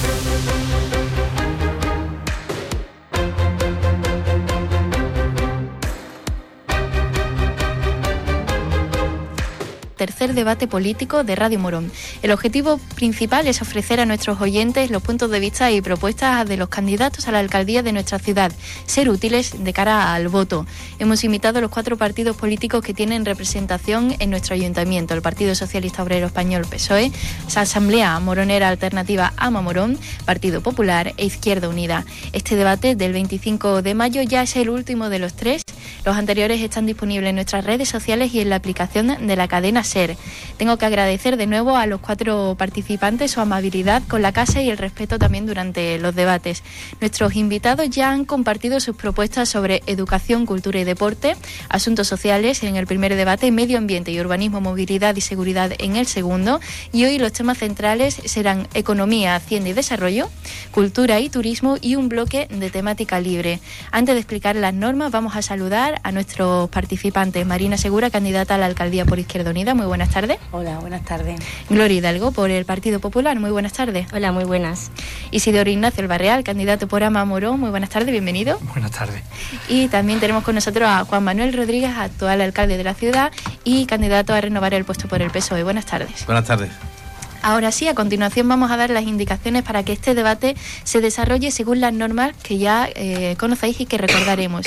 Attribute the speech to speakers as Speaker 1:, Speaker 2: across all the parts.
Speaker 1: Thank you. Tercer debate político de Radio Morón. El objetivo principal es ofrecer a nuestros oyentes los puntos de vista y propuestas de los candidatos a la alcaldía de nuestra ciudad, ser útiles de cara al voto. Hemos invitado a los cuatro partidos políticos que tienen representación en nuestro ayuntamiento, el Partido Socialista Obrero Español PSOE, Asamblea Moronera Alternativa AMA Morón, Partido Popular e Izquierda Unida. Este debate del 25 de mayo ya es el último de los tres. Los anteriores están disponibles en nuestras redes sociales y en la aplicación de la cadena ser. Tengo que agradecer de nuevo a los cuatro participantes su amabilidad con la casa y el respeto también durante los debates. Nuestros invitados ya han compartido sus propuestas sobre educación, cultura y deporte, asuntos sociales en el primer debate, medio ambiente y urbanismo, movilidad y seguridad en el segundo. Y hoy los temas centrales serán economía, hacienda y desarrollo, cultura y turismo y un bloque de temática libre. Antes de explicar las normas, vamos a saludar a nuestros participantes. Marina Segura, candidata a la alcaldía por Izquierda Unida muy buenas tardes.
Speaker 2: Hola, buenas tardes.
Speaker 1: Gloria Hidalgo, por el Partido Popular, muy buenas tardes.
Speaker 2: Hola, muy buenas.
Speaker 1: Isidoro Ignacio El Barreal, candidato por Ama Morón, muy buenas tardes, bienvenido.
Speaker 3: Buenas tardes.
Speaker 1: Y también tenemos con nosotros a Juan Manuel Rodríguez, actual alcalde de la ciudad y candidato a renovar el puesto por el PSOE. Buenas tardes.
Speaker 3: Buenas tardes.
Speaker 1: Ahora sí, a continuación vamos a dar las indicaciones para que este debate se desarrolle según las normas que ya eh, conocéis y que recordaremos.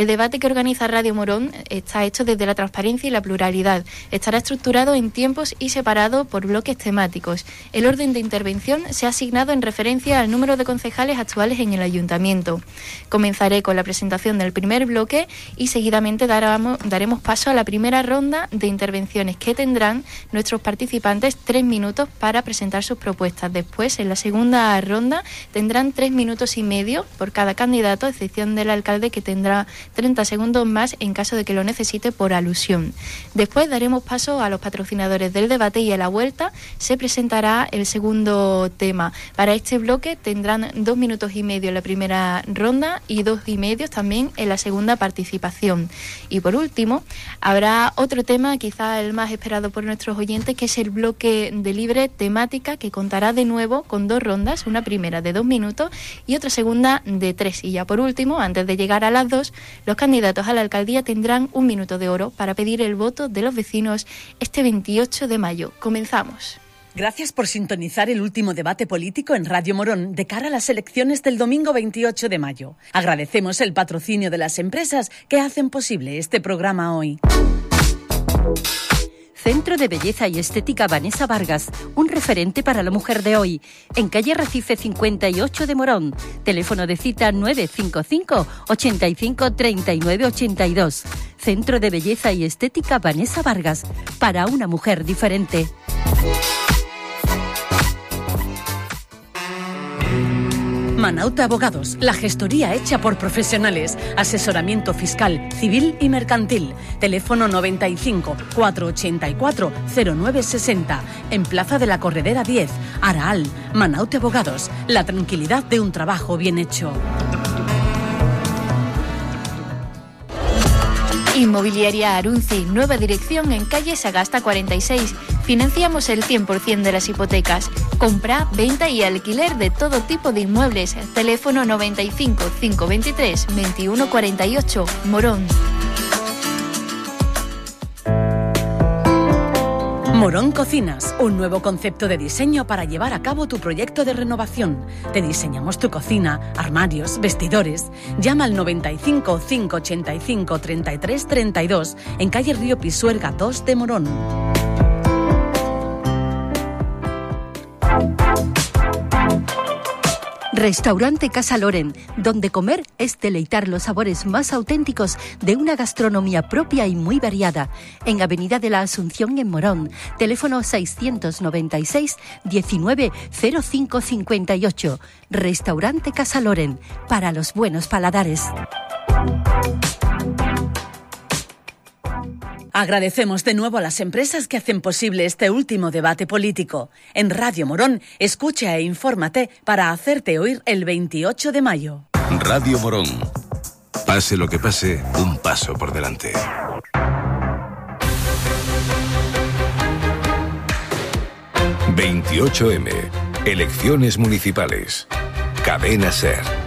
Speaker 1: El debate que organiza Radio Morón está hecho desde la transparencia y la pluralidad. Estará estructurado en tiempos y separado por bloques temáticos. El orden de intervención se ha asignado en referencia al número de concejales actuales en el ayuntamiento. Comenzaré con la presentación del primer bloque y seguidamente daremos paso a la primera ronda de intervenciones que tendrán nuestros participantes tres minutos para presentar sus propuestas. Después, en la segunda ronda, tendrán tres minutos y medio por cada candidato, a excepción del alcalde que tendrá 30 segundos más en caso de que lo necesite por alusión. Después daremos paso a los patrocinadores del debate y a la vuelta se presentará el segundo tema. Para este bloque tendrán dos minutos y medio en la primera ronda y dos y medio también en la segunda participación. Y por último, habrá otro tema, quizá el más esperado por nuestros oyentes, que es el bloque de libre temática que contará de nuevo con dos rondas, una primera de dos minutos y otra segunda de tres. Y ya por último, antes de llegar a las dos, los candidatos a la alcaldía tendrán un minuto de oro para pedir el voto de los vecinos este 28 de mayo. Comenzamos.
Speaker 4: Gracias por sintonizar el último debate político en Radio Morón de cara a las elecciones del domingo 28 de mayo. Agradecemos el patrocinio de las empresas que hacen posible este programa hoy. Centro de Belleza y Estética Vanessa Vargas, un referente para la mujer de hoy, en calle Recife 58 de Morón. Teléfono de cita 955 85 39 82. Centro de Belleza y Estética Vanessa Vargas, para una mujer diferente. Manauta Abogados, la gestoría hecha por profesionales, asesoramiento fiscal, civil y mercantil. Teléfono 95 484 0960, en Plaza de la Corredera 10, Araal. Manauta Abogados, la tranquilidad de un trabajo bien hecho.
Speaker 1: Inmobiliaria Arunci, nueva dirección en calle Sagasta 46. Financiamos el 100% de las hipotecas. Compra, venta y alquiler de todo tipo de inmuebles. Teléfono 95 523 2148, Morón.
Speaker 4: Morón Cocinas, un nuevo concepto de diseño para llevar a cabo tu proyecto de renovación. Te diseñamos tu cocina, armarios, vestidores. Llama al 95 585 33 32 en calle Río Pisuerga 2 de Morón. Restaurante Casa Loren, donde comer es deleitar los sabores más auténticos de una gastronomía propia y muy variada. En Avenida de la Asunción en Morón, teléfono 696 19 0558. Restaurante Casa Loren, para los buenos paladares. Agradecemos de nuevo a las empresas que hacen posible este último debate político. En Radio Morón, escucha e infórmate para hacerte oír el 28 de mayo.
Speaker 5: Radio Morón. Pase lo que pase, un paso por delante. ...28M... Elecciones municipales. Cadena Ser.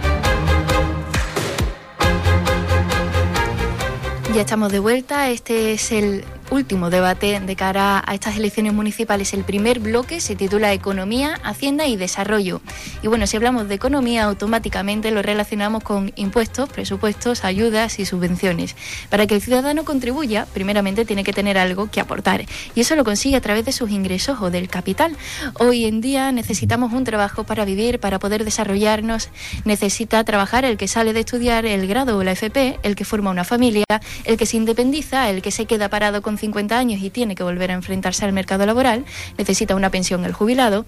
Speaker 1: Ya estamos de vuelta. Este es el último debate de cara a estas elecciones municipales. El primer bloque se titula Economía, Hacienda y Desarrollo. Y bueno, si hablamos de economía, automáticamente lo relacionamos con impuestos, presupuestos, ayudas y subvenciones. Para que el ciudadano contribuya, primeramente tiene que tener algo que aportar. Y eso lo consigue a través de sus ingresos o del capital. Hoy en día necesitamos un trabajo para vivir, para poder desarrollarnos. Necesita trabajar el que sale de estudiar el grado o la FP, el que forma una familia, el que se independiza, el que se queda parado con 50 años y tiene que volver a enfrentarse al mercado laboral, necesita una pensión el jubilado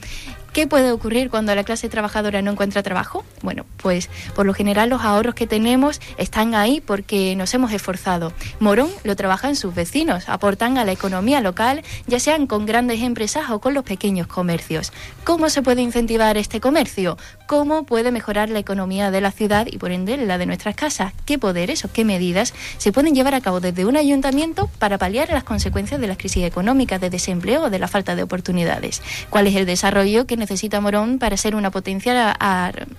Speaker 1: ¿Qué puede ocurrir cuando la clase trabajadora no encuentra trabajo? Bueno, pues por lo general los ahorros que tenemos están ahí porque nos hemos esforzado. Morón lo trabajan sus vecinos, aportan a la economía local, ya sean con grandes empresas o con los pequeños comercios. ¿Cómo se puede incentivar este comercio? ¿Cómo puede mejorar la economía de la ciudad y por ende la de nuestras casas? ¿Qué poderes o qué medidas se pueden llevar a cabo desde un ayuntamiento para paliar las consecuencias de las crisis económicas, de desempleo o de la falta de oportunidades? ¿Cuál es el desarrollo que necesita Morón para ser una potencia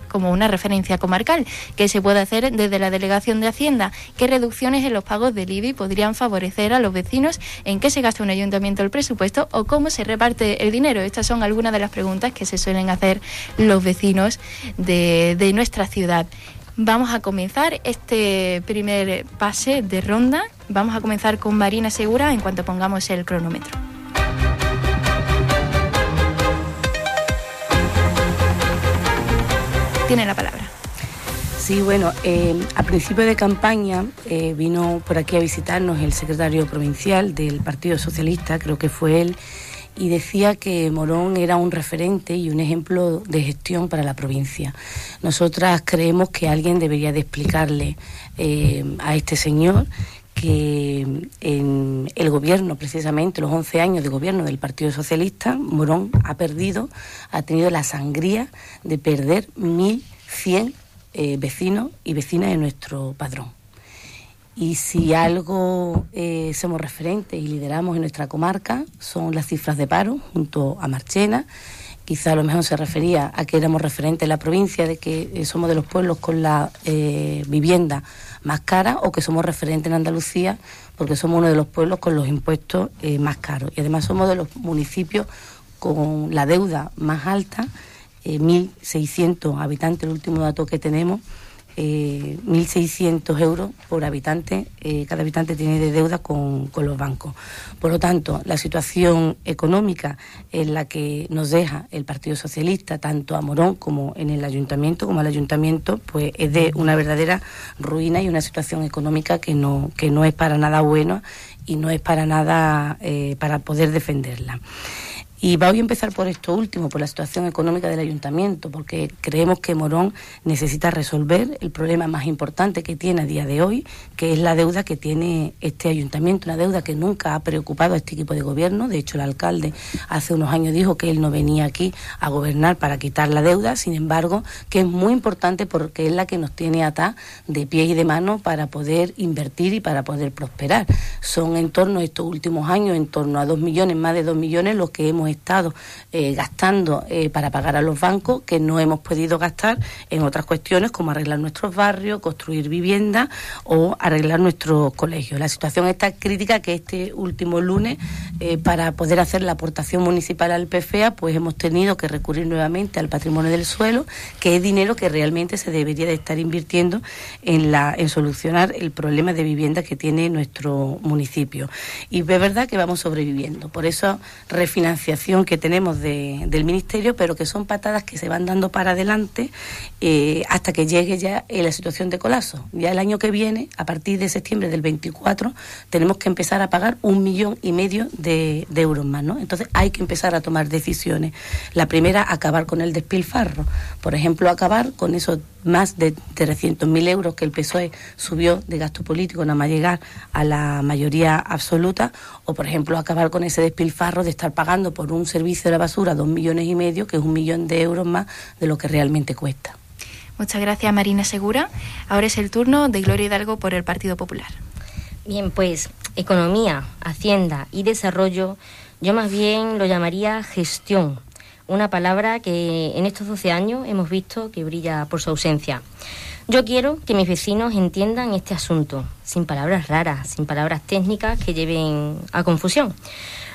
Speaker 1: como una referencia comarcal, que se puede hacer desde la Delegación de Hacienda, qué reducciones en los pagos del IBI podrían favorecer a los vecinos, en qué se gasta un ayuntamiento el presupuesto o cómo se reparte el dinero. Estas son algunas de las preguntas que se suelen hacer los vecinos de, de nuestra ciudad. Vamos a comenzar este primer pase de ronda. Vamos a comenzar con Marina Segura en cuanto pongamos el cronómetro. Tiene la palabra.
Speaker 2: Sí, bueno, eh, a principio de campaña eh, vino por aquí a visitarnos el secretario provincial del Partido Socialista, creo que fue él, y decía que Morón era un referente y un ejemplo de gestión para la provincia. Nosotras creemos que alguien debería de explicarle eh, a este señor que en el gobierno, precisamente los 11 años de gobierno del Partido Socialista, Morón ha perdido, ha tenido la sangría de perder 1.100 eh, vecinos y vecinas de nuestro padrón. Y si algo eh, somos referentes y lideramos en nuestra comarca, son las cifras de paro junto a Marchena. Quizá a lo mejor se refería a que éramos referentes en la provincia, de que eh, somos de los pueblos con la vivienda más cara o que somos referentes en Andalucía porque somos uno de los pueblos con los impuestos eh, más caros. Y además somos de los municipios con la deuda más alta, 1.600 eh, habitantes, el último dato que tenemos, eh, 1.600 euros por habitante, eh, cada habitante tiene de deuda con, los bancos. Por lo tanto, la situación económica en la que nos deja el Partido Socialista, tanto a Morón como en el ayuntamiento, como al ayuntamiento, pues es de una verdadera ruina y una situación económica que no, que no es para nada buena y no es para nada eh, para poder defenderla. Y voy a empezar por esto último, por la situación económica del ayuntamiento, porque creemos que Morón necesita resolver el problema más importante que tiene a día de hoy, que es la deuda que tiene este ayuntamiento, una deuda que nunca ha preocupado a este equipo de gobierno. De hecho, el alcalde hace unos años dijo que él no venía aquí a gobernar para quitar la deuda, sin embargo, que es muy importante porque es la que nos tiene atada de pie y de mano para poder invertir y para poder prosperar. Son en torno a estos últimos años, en torno a dos millones, más de dos millones, los que hemos estado eh, gastando eh, para pagar a los bancos que no hemos podido gastar en otras cuestiones como arreglar nuestros barrios, construir viviendas o arreglar nuestros colegios. La situación está crítica que este último lunes, eh, para poder hacer la aportación municipal al PFEA, pues hemos tenido que recurrir nuevamente al patrimonio del suelo, que es dinero que realmente se debería de estar invirtiendo en, la, en solucionar el problema de vivienda que tiene nuestro municipio. Y es verdad que vamos sobreviviendo. Por eso, refinanciación que tenemos del Ministerio, pero que son patadas que se van dando para adelante eh, hasta que llegue ya eh, la situación de colapso. Ya el año que viene, a partir de septiembre del 24, tenemos que empezar a pagar un millón y medio de, euros más, ¿no? Entonces hay que empezar a tomar decisiones. La primera, acabar con el despilfarro. Por ejemplo, acabar con esos más de 300.000 euros que el PSOE subió de gasto político nada más llegar a la mayoría absoluta, o por ejemplo acabar con ese despilfarro de estar pagando por un servicio de la basura dos millones y medio, que es un millón de euros más de lo que realmente cuesta.
Speaker 1: Muchas gracias Marina Segura. Ahora es el turno de Gloria Hidalgo por el Partido Popular.
Speaker 3: Bien, pues economía, hacienda y desarrollo, yo más bien lo llamaría gestión una palabra que en estos 12 años hemos visto que brilla por su ausencia. Yo quiero que mis vecinos entiendan este asunto, sin palabras raras, sin palabras técnicas que lleven a confusión.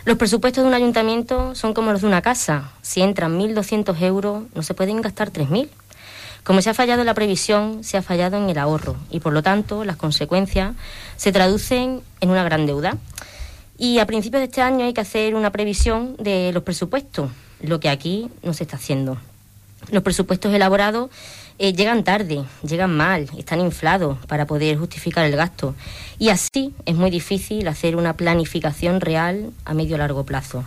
Speaker 3: Los presupuestos de un ayuntamiento son como los de una casa. Si entran 1.200 euros, no se pueden gastar 3.000. Como se ha fallado en la previsión, se ha fallado en el ahorro y por lo tanto las consecuencias se traducen en una gran deuda. Y a principios de este año hay que hacer una previsión de los presupuestos, lo que aquí no se está haciendo. Los presupuestos elaborados eh, llegan tarde, llegan mal, están inflados para poder justificar el gasto. Y así es muy difícil hacer una planificación real a medio largo plazo.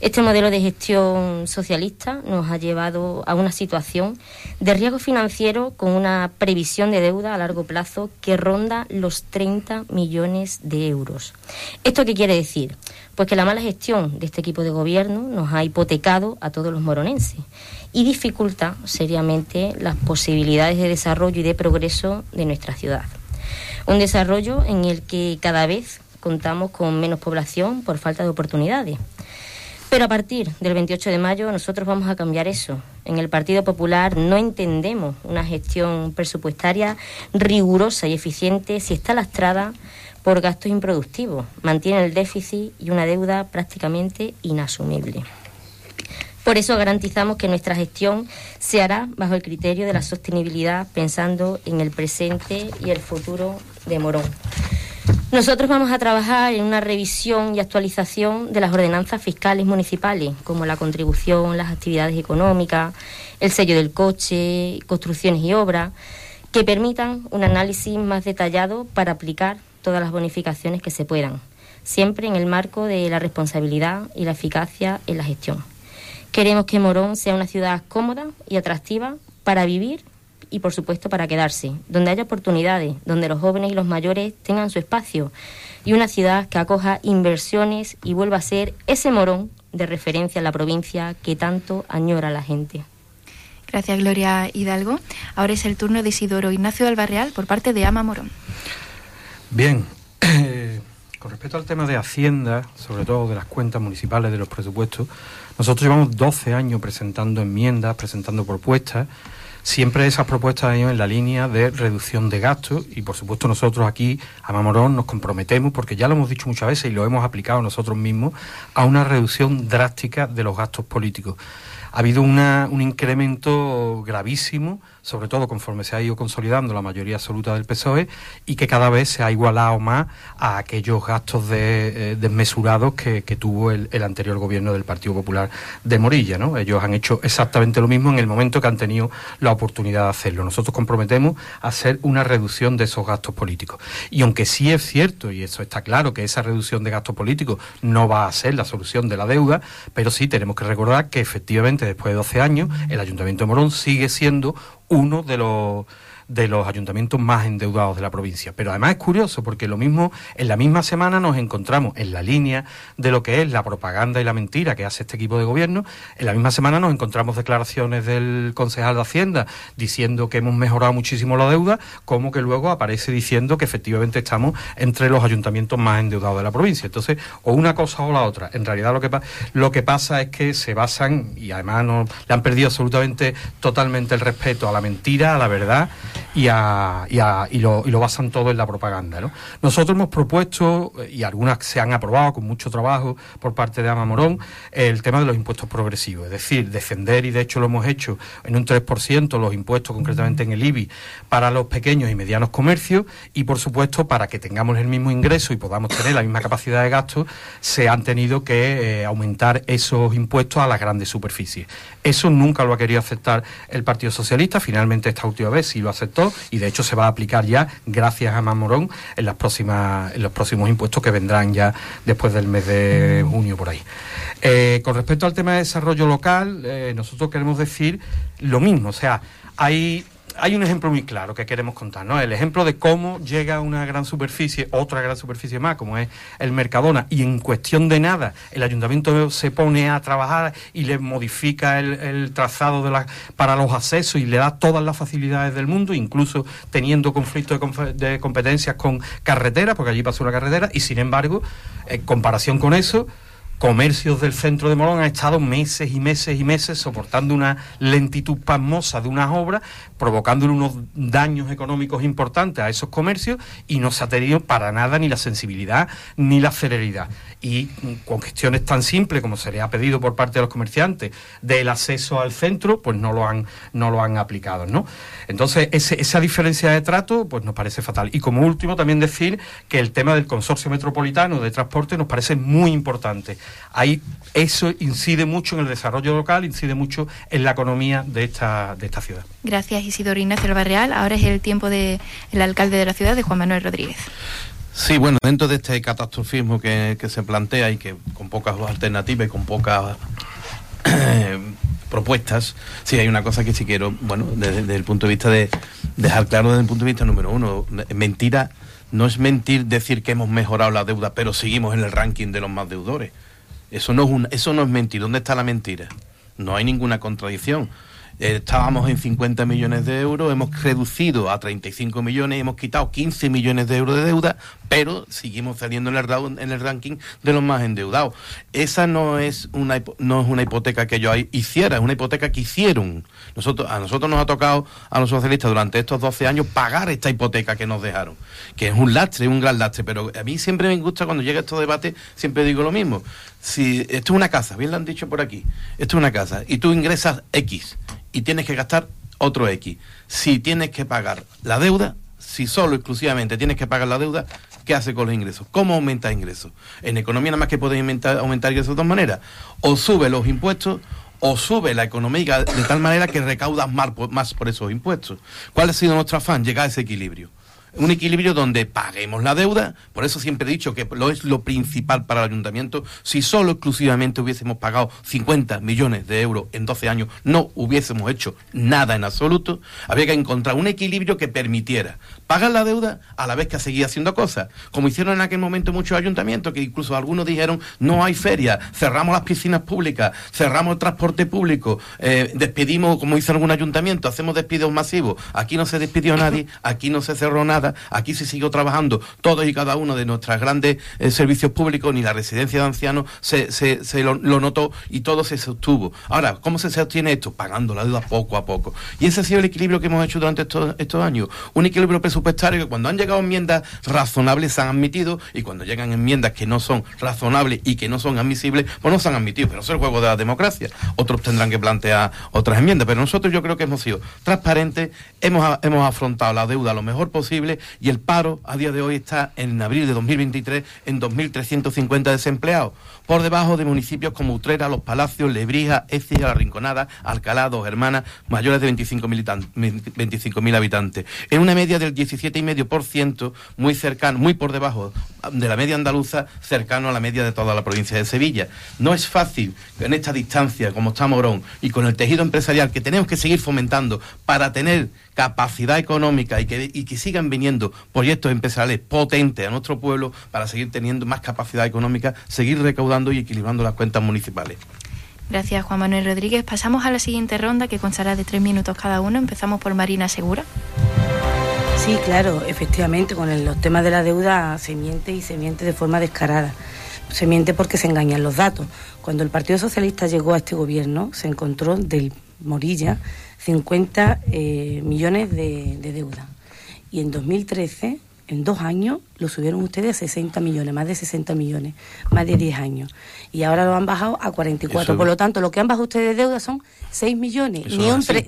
Speaker 3: Este modelo de gestión socialista nos ha llevado a una situación de riesgo financiero con una previsión de deuda a largo plazo que ronda los 30 millones de euros. ¿Esto qué quiere decir? Pues que la mala gestión de este equipo de gobierno nos ha hipotecado a todos los moronenses y dificulta seriamente las posibilidades de desarrollo y de progreso de nuestra ciudad. Un desarrollo en el que cada vez contamos con menos población por falta de oportunidades pero a partir del 28 de mayo nosotros vamos a cambiar eso. En el Partido Popular no entendemos una gestión presupuestaria rigurosa y eficiente si está lastrada por gastos improductivos, mantiene el déficit y una deuda prácticamente inasumible. Por eso garantizamos que nuestra gestión se hará bajo el criterio de la sostenibilidad, pensando en el presente y el futuro de Morón. Nosotros vamos a trabajar en una revisión y actualización de las ordenanzas fiscales municipales, como la contribución, las actividades económicas, el sello del coche, construcciones y obras, que permitan un análisis más detallado para aplicar todas las bonificaciones que se puedan, siempre en el marco de la responsabilidad y la eficacia en la gestión. Queremos que Morón sea una ciudad cómoda y atractiva para vivir y por supuesto para quedarse, donde haya oportunidades, donde los jóvenes y los mayores tengan su espacio y una ciudad que acoja inversiones y vuelva a ser ese morón de referencia en la provincia que tanto añora la gente.
Speaker 1: Gracias, Gloria Hidalgo. Ahora es el turno de Isidoro Ignacio Albarreal por parte de Ama Morón.
Speaker 6: Bien, con respecto al tema de Hacienda, sobre todo de las cuentas municipales, de los presupuestos, nosotros llevamos 12 años presentando enmiendas, presentando propuestas Siempre esas propuestas han ido en la línea de reducción de gastos y por supuesto nosotros aquí a Mamorón nos comprometemos, porque ya lo hemos dicho muchas veces y lo hemos aplicado nosotros mismos, a una reducción drástica de los gastos políticos. Ha habido un incremento gravísimo sobre todo conforme se ha ido consolidando la mayoría absoluta del PSOE y que cada vez se ha igualado más a aquellos gastos eh, desmesurados que, tuvo el, anterior gobierno del Partido Popular de Morilla. ¿no? Ellos han hecho exactamente lo mismo en el momento que han tenido la oportunidad de hacerlo. Nosotros comprometemos a hacer una reducción de esos gastos políticos. Y aunque sí es cierto, y eso está claro, que esa reducción de gastos políticos no va a ser la solución de la deuda, pero sí tenemos que recordar que efectivamente después de 12 años el Ayuntamiento de Morón sigue siendo uno de los de los ayuntamientos más endeudados de la provincia. Pero además es curioso porque lo mismo, en la misma semana nos encontramos en la línea de lo que es la propaganda y la mentira que hace este equipo de gobierno, en la misma semana nos encontramos declaraciones del concejal de Hacienda diciendo que hemos mejorado muchísimo la deuda, como que luego aparece diciendo que efectivamente estamos entre los ayuntamientos más endeudados de la provincia. Entonces, o una cosa o la otra. En realidad lo que, lo que pasa es que se basan, y además no, le han perdido absolutamente totalmente el respeto a la mentira, a la verdad, y, a, y, a, y, lo, y, lo, basan todo en la propaganda. ¿no? Nosotros hemos propuesto, y algunas se han aprobado con mucho trabajo por parte de Ama Morón, el tema de los impuestos progresivos, es decir, defender, y de hecho lo hemos hecho en un 3%, los impuestos concretamente en el IBI, para los pequeños y medianos comercios, y por supuesto para que tengamos el mismo ingreso y podamos tener la misma capacidad de gasto, se han tenido que eh, aumentar esos impuestos a las grandes superficies. Eso nunca lo ha querido aceptar el Partido Socialista, finalmente esta última vez sí lo y de hecho se va a aplicar ya, gracias a Mamorón, en, las próximas, en los próximos impuestos que vendrán ya después del mes de junio por ahí. Eh, con respecto al tema de desarrollo local, eh, nosotros queremos decir lo mismo, o sea, hay hay un ejemplo muy claro que queremos contar, ¿no? El ejemplo de cómo llega una gran superficie, otra gran superficie más, como es el Mercadona, y en cuestión de nada el ayuntamiento se pone a trabajar y le modifica el, trazado de la, para los accesos y le da todas las facilidades del mundo, incluso teniendo conflictos de, competencias con carreteras, porque allí pasó una carretera, y sin embargo, en comparación con eso, comercios del centro de Morón han estado meses y meses y meses soportando una lentitud pasmosa de unas obras, provocándole unos daños económicos importantes a esos comercios y no se ha tenido para nada ni la sensibilidad ni la celeridad. Y con cuestiones tan simples como se le ha pedido por parte de los comerciantes del acceso al centro, pues no lo han, no lo han aplicado, ¿no? Entonces, esa diferencia de trato, pues nos parece fatal. Y como último, también decir que el tema del consorcio metropolitano de transporte nos parece muy importante. Ahí eso incide mucho en el desarrollo local, incide mucho en la economía de esta, de esta ciudad.
Speaker 1: Gracias, Isidoro Ignacio Barreal. Ahora es el tiempo del alcalde de la ciudad, de Juan Manuel Rodríguez.
Speaker 7: Sí, bueno, dentro de este catastrofismo que, se plantea y que con pocas alternativas y con pocas eh, propuestas, sí hay una cosa que sí quiero, bueno, desde, el punto de vista de dejar claro desde el punto de vista número uno, mentira no es mentir decir que hemos mejorado la deuda, pero seguimos en el ranking de los más deudores. Eso no es, un, eso no es mentir. ¿Dónde está la mentira? No hay ninguna contradicción. Estábamos en 50 millones de euros, hemos reducido a 35 millones, hemos quitado 15 millones de euros de deuda, pero seguimos saliendo en el, en el ranking de los más endeudados. Esa no es una, no es una hipoteca que yo hiciera, es una hipoteca que hicieron. Nosotros, a nosotros nos ha tocado, a los socialistas, durante estos 12 años, pagar esta hipoteca que nos dejaron, que es un lastre, un gran lastre, pero a mí siempre me gusta cuando llega estos debates, siempre digo lo mismo. Si esto es una casa, bien lo han dicho por aquí, esto es una casa, y tú ingresas X y tienes que gastar otro X. Si tienes que pagar la deuda, si solo exclusivamente tienes que pagar la deuda, ¿qué hace con los ingresos? ¿Cómo aumenta ingresos? En economía nada más que puedes aumentar, ingresos de dos maneras. O sube los impuestos o sube la economía de tal manera que recaudas más más por esos impuestos. ¿Cuál ha sido nuestro afán? Llegar a ese equilibrio un equilibrio donde paguemos la deuda, por eso siempre he dicho que lo es lo principal para el ayuntamiento, si solo exclusivamente hubiésemos pagado 50 millones de euros en 12 años, no hubiésemos hecho nada en absoluto, había que encontrar un equilibrio que permitiera pagar la deuda a la vez que seguir haciendo cosas, como hicieron en aquel momento muchos ayuntamientos, que incluso algunos dijeron, no hay feria, cerramos las piscinas públicas, cerramos el transporte público, eh, despedimos, como hizo algún ayuntamiento, hacemos despidos masivos, aquí no se despidió nadie, aquí no se cerró nada, Aquí se siguió trabajando todos y cada uno de nuestros grandes eh, servicios públicos, ni la residencia de ancianos se, lo, notó y todo se sostuvo. Ahora, ¿cómo se sostiene esto? Pagando la deuda poco a poco. Y ese ha sido el equilibrio que hemos hecho durante estos, estos años. Un equilibrio presupuestario que cuando han llegado enmiendas razonables se han admitido y cuando llegan enmiendas que no son razonables y que no son admisibles, pues no se han admitido. Pero eso es el juego de la democracia. Otros tendrán que plantear otras enmiendas. Pero nosotros yo creo que hemos sido transparentes, hemos, hemos afrontado la deuda lo mejor posible y el paro a día de hoy está en abril de 2023 en 2.350 desempleados, por debajo de municipios como Utrera, Los Palacios, Lebrija, Écija, La Rinconada, Alcalá, Dos Hermanas, mayores de 25.000 habitantes, en una media del 17,5%, muy cercano, muy por debajo de la media andaluza, cercano a la media de toda la provincia de Sevilla. No es fácil en esta distancia, como está Morón, y con el tejido empresarial que tenemos que seguir fomentando para tener capacidad económica y que, y que sigan viniendo proyectos empresariales potentes a nuestro pueblo para seguir teniendo más capacidad económica, seguir recaudando y equilibrando las cuentas municipales.
Speaker 1: Gracias, Juan Manuel Rodríguez. Pasamos a la siguiente ronda que constará de tres minutos cada uno. Empezamos por Marina Segura.
Speaker 2: Sí, claro, efectivamente, con los temas de la deuda se miente y se miente de forma descarada. Se miente porque se engañan los datos. Cuando el Partido Socialista llegó a este gobierno, se encontró del Morilla 50 eh, millones de, de deuda. Y en 2013 en dos años lo subieron ustedes a 60 millones, más de 60 millones, más de 10 años. Y ahora lo han bajado a 44. Por lo tanto, lo que han bajado ustedes de deuda son 6 millones,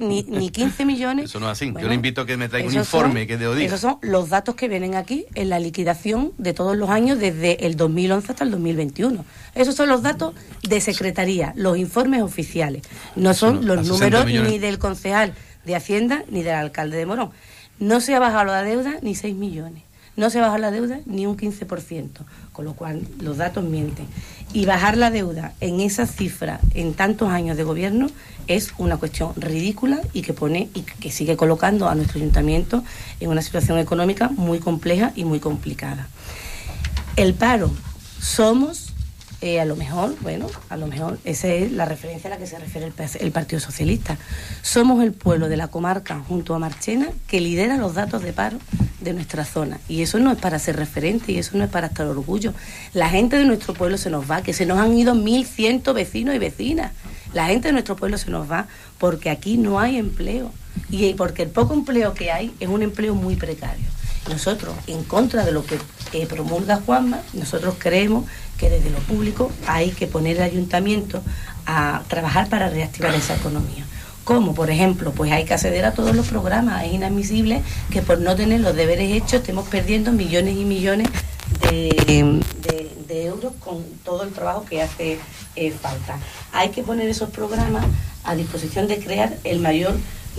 Speaker 2: ni, ni, 15 millones.
Speaker 7: Eso no es así. Yo le invito a que me traiga un informe que de
Speaker 2: Esos son los datos que vienen aquí en la liquidación de todos los años desde el 2011 hasta el 2021. Esos son los datos de Secretaría, los informes oficiales. No son los números ni del concejal de Hacienda ni del alcalde de Morón. No se ha bajado la deuda ni 6 millones no se baja la deuda ni un 15%, con lo cual los datos mienten. Y bajar la deuda en esa cifra en tantos años de gobierno es una cuestión ridícula y que pone y que sigue colocando a nuestro ayuntamiento en una situación económica muy compleja y muy complicada. El paro, somos eh, a lo mejor, bueno, a lo mejor esa es la referencia a la que se refiere el, Partido Socialista. Somos el pueblo de la comarca junto a Marchena que lidera los datos de paro de nuestra zona. Y eso no es para ser referente y eso no es para estar orgullo. La gente de nuestro pueblo se nos va, que se nos han ido 1.100 vecinos y vecinas. La gente de nuestro pueblo se nos va porque aquí no hay empleo y porque el poco empleo que hay es un empleo muy precario. Nosotros, en contra de lo que eh, promulga Juanma, nosotros creemos que desde lo público hay que poner el ayuntamiento a trabajar para reactivar esa economía. ¿Cómo? Por ejemplo, pues hay que acceder a todos los programas. Es inadmisible que por no tener los deberes hechos estemos perdiendo millones y millones de, euros con todo el trabajo que hace eh, falta. Hay que poner esos programas a disposición de crear el mayor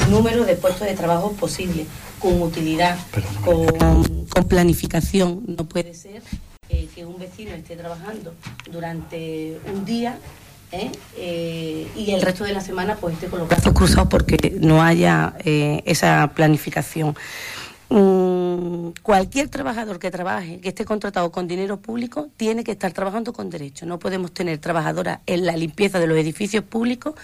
Speaker 2: número de puestos de trabajo posible, con utilidad, con, planificación. No puede ser eh, que un vecino esté trabajando durante un día ¿eh? Eh, y el resto de la semana pues esté con los brazos cruzados porque no haya esa planificación. Mm, cualquier trabajador que trabaje, que esté contratado con dinero público, tiene que estar trabajando con derecho. No podemos tener trabajadoras en la limpieza de los edificios públicos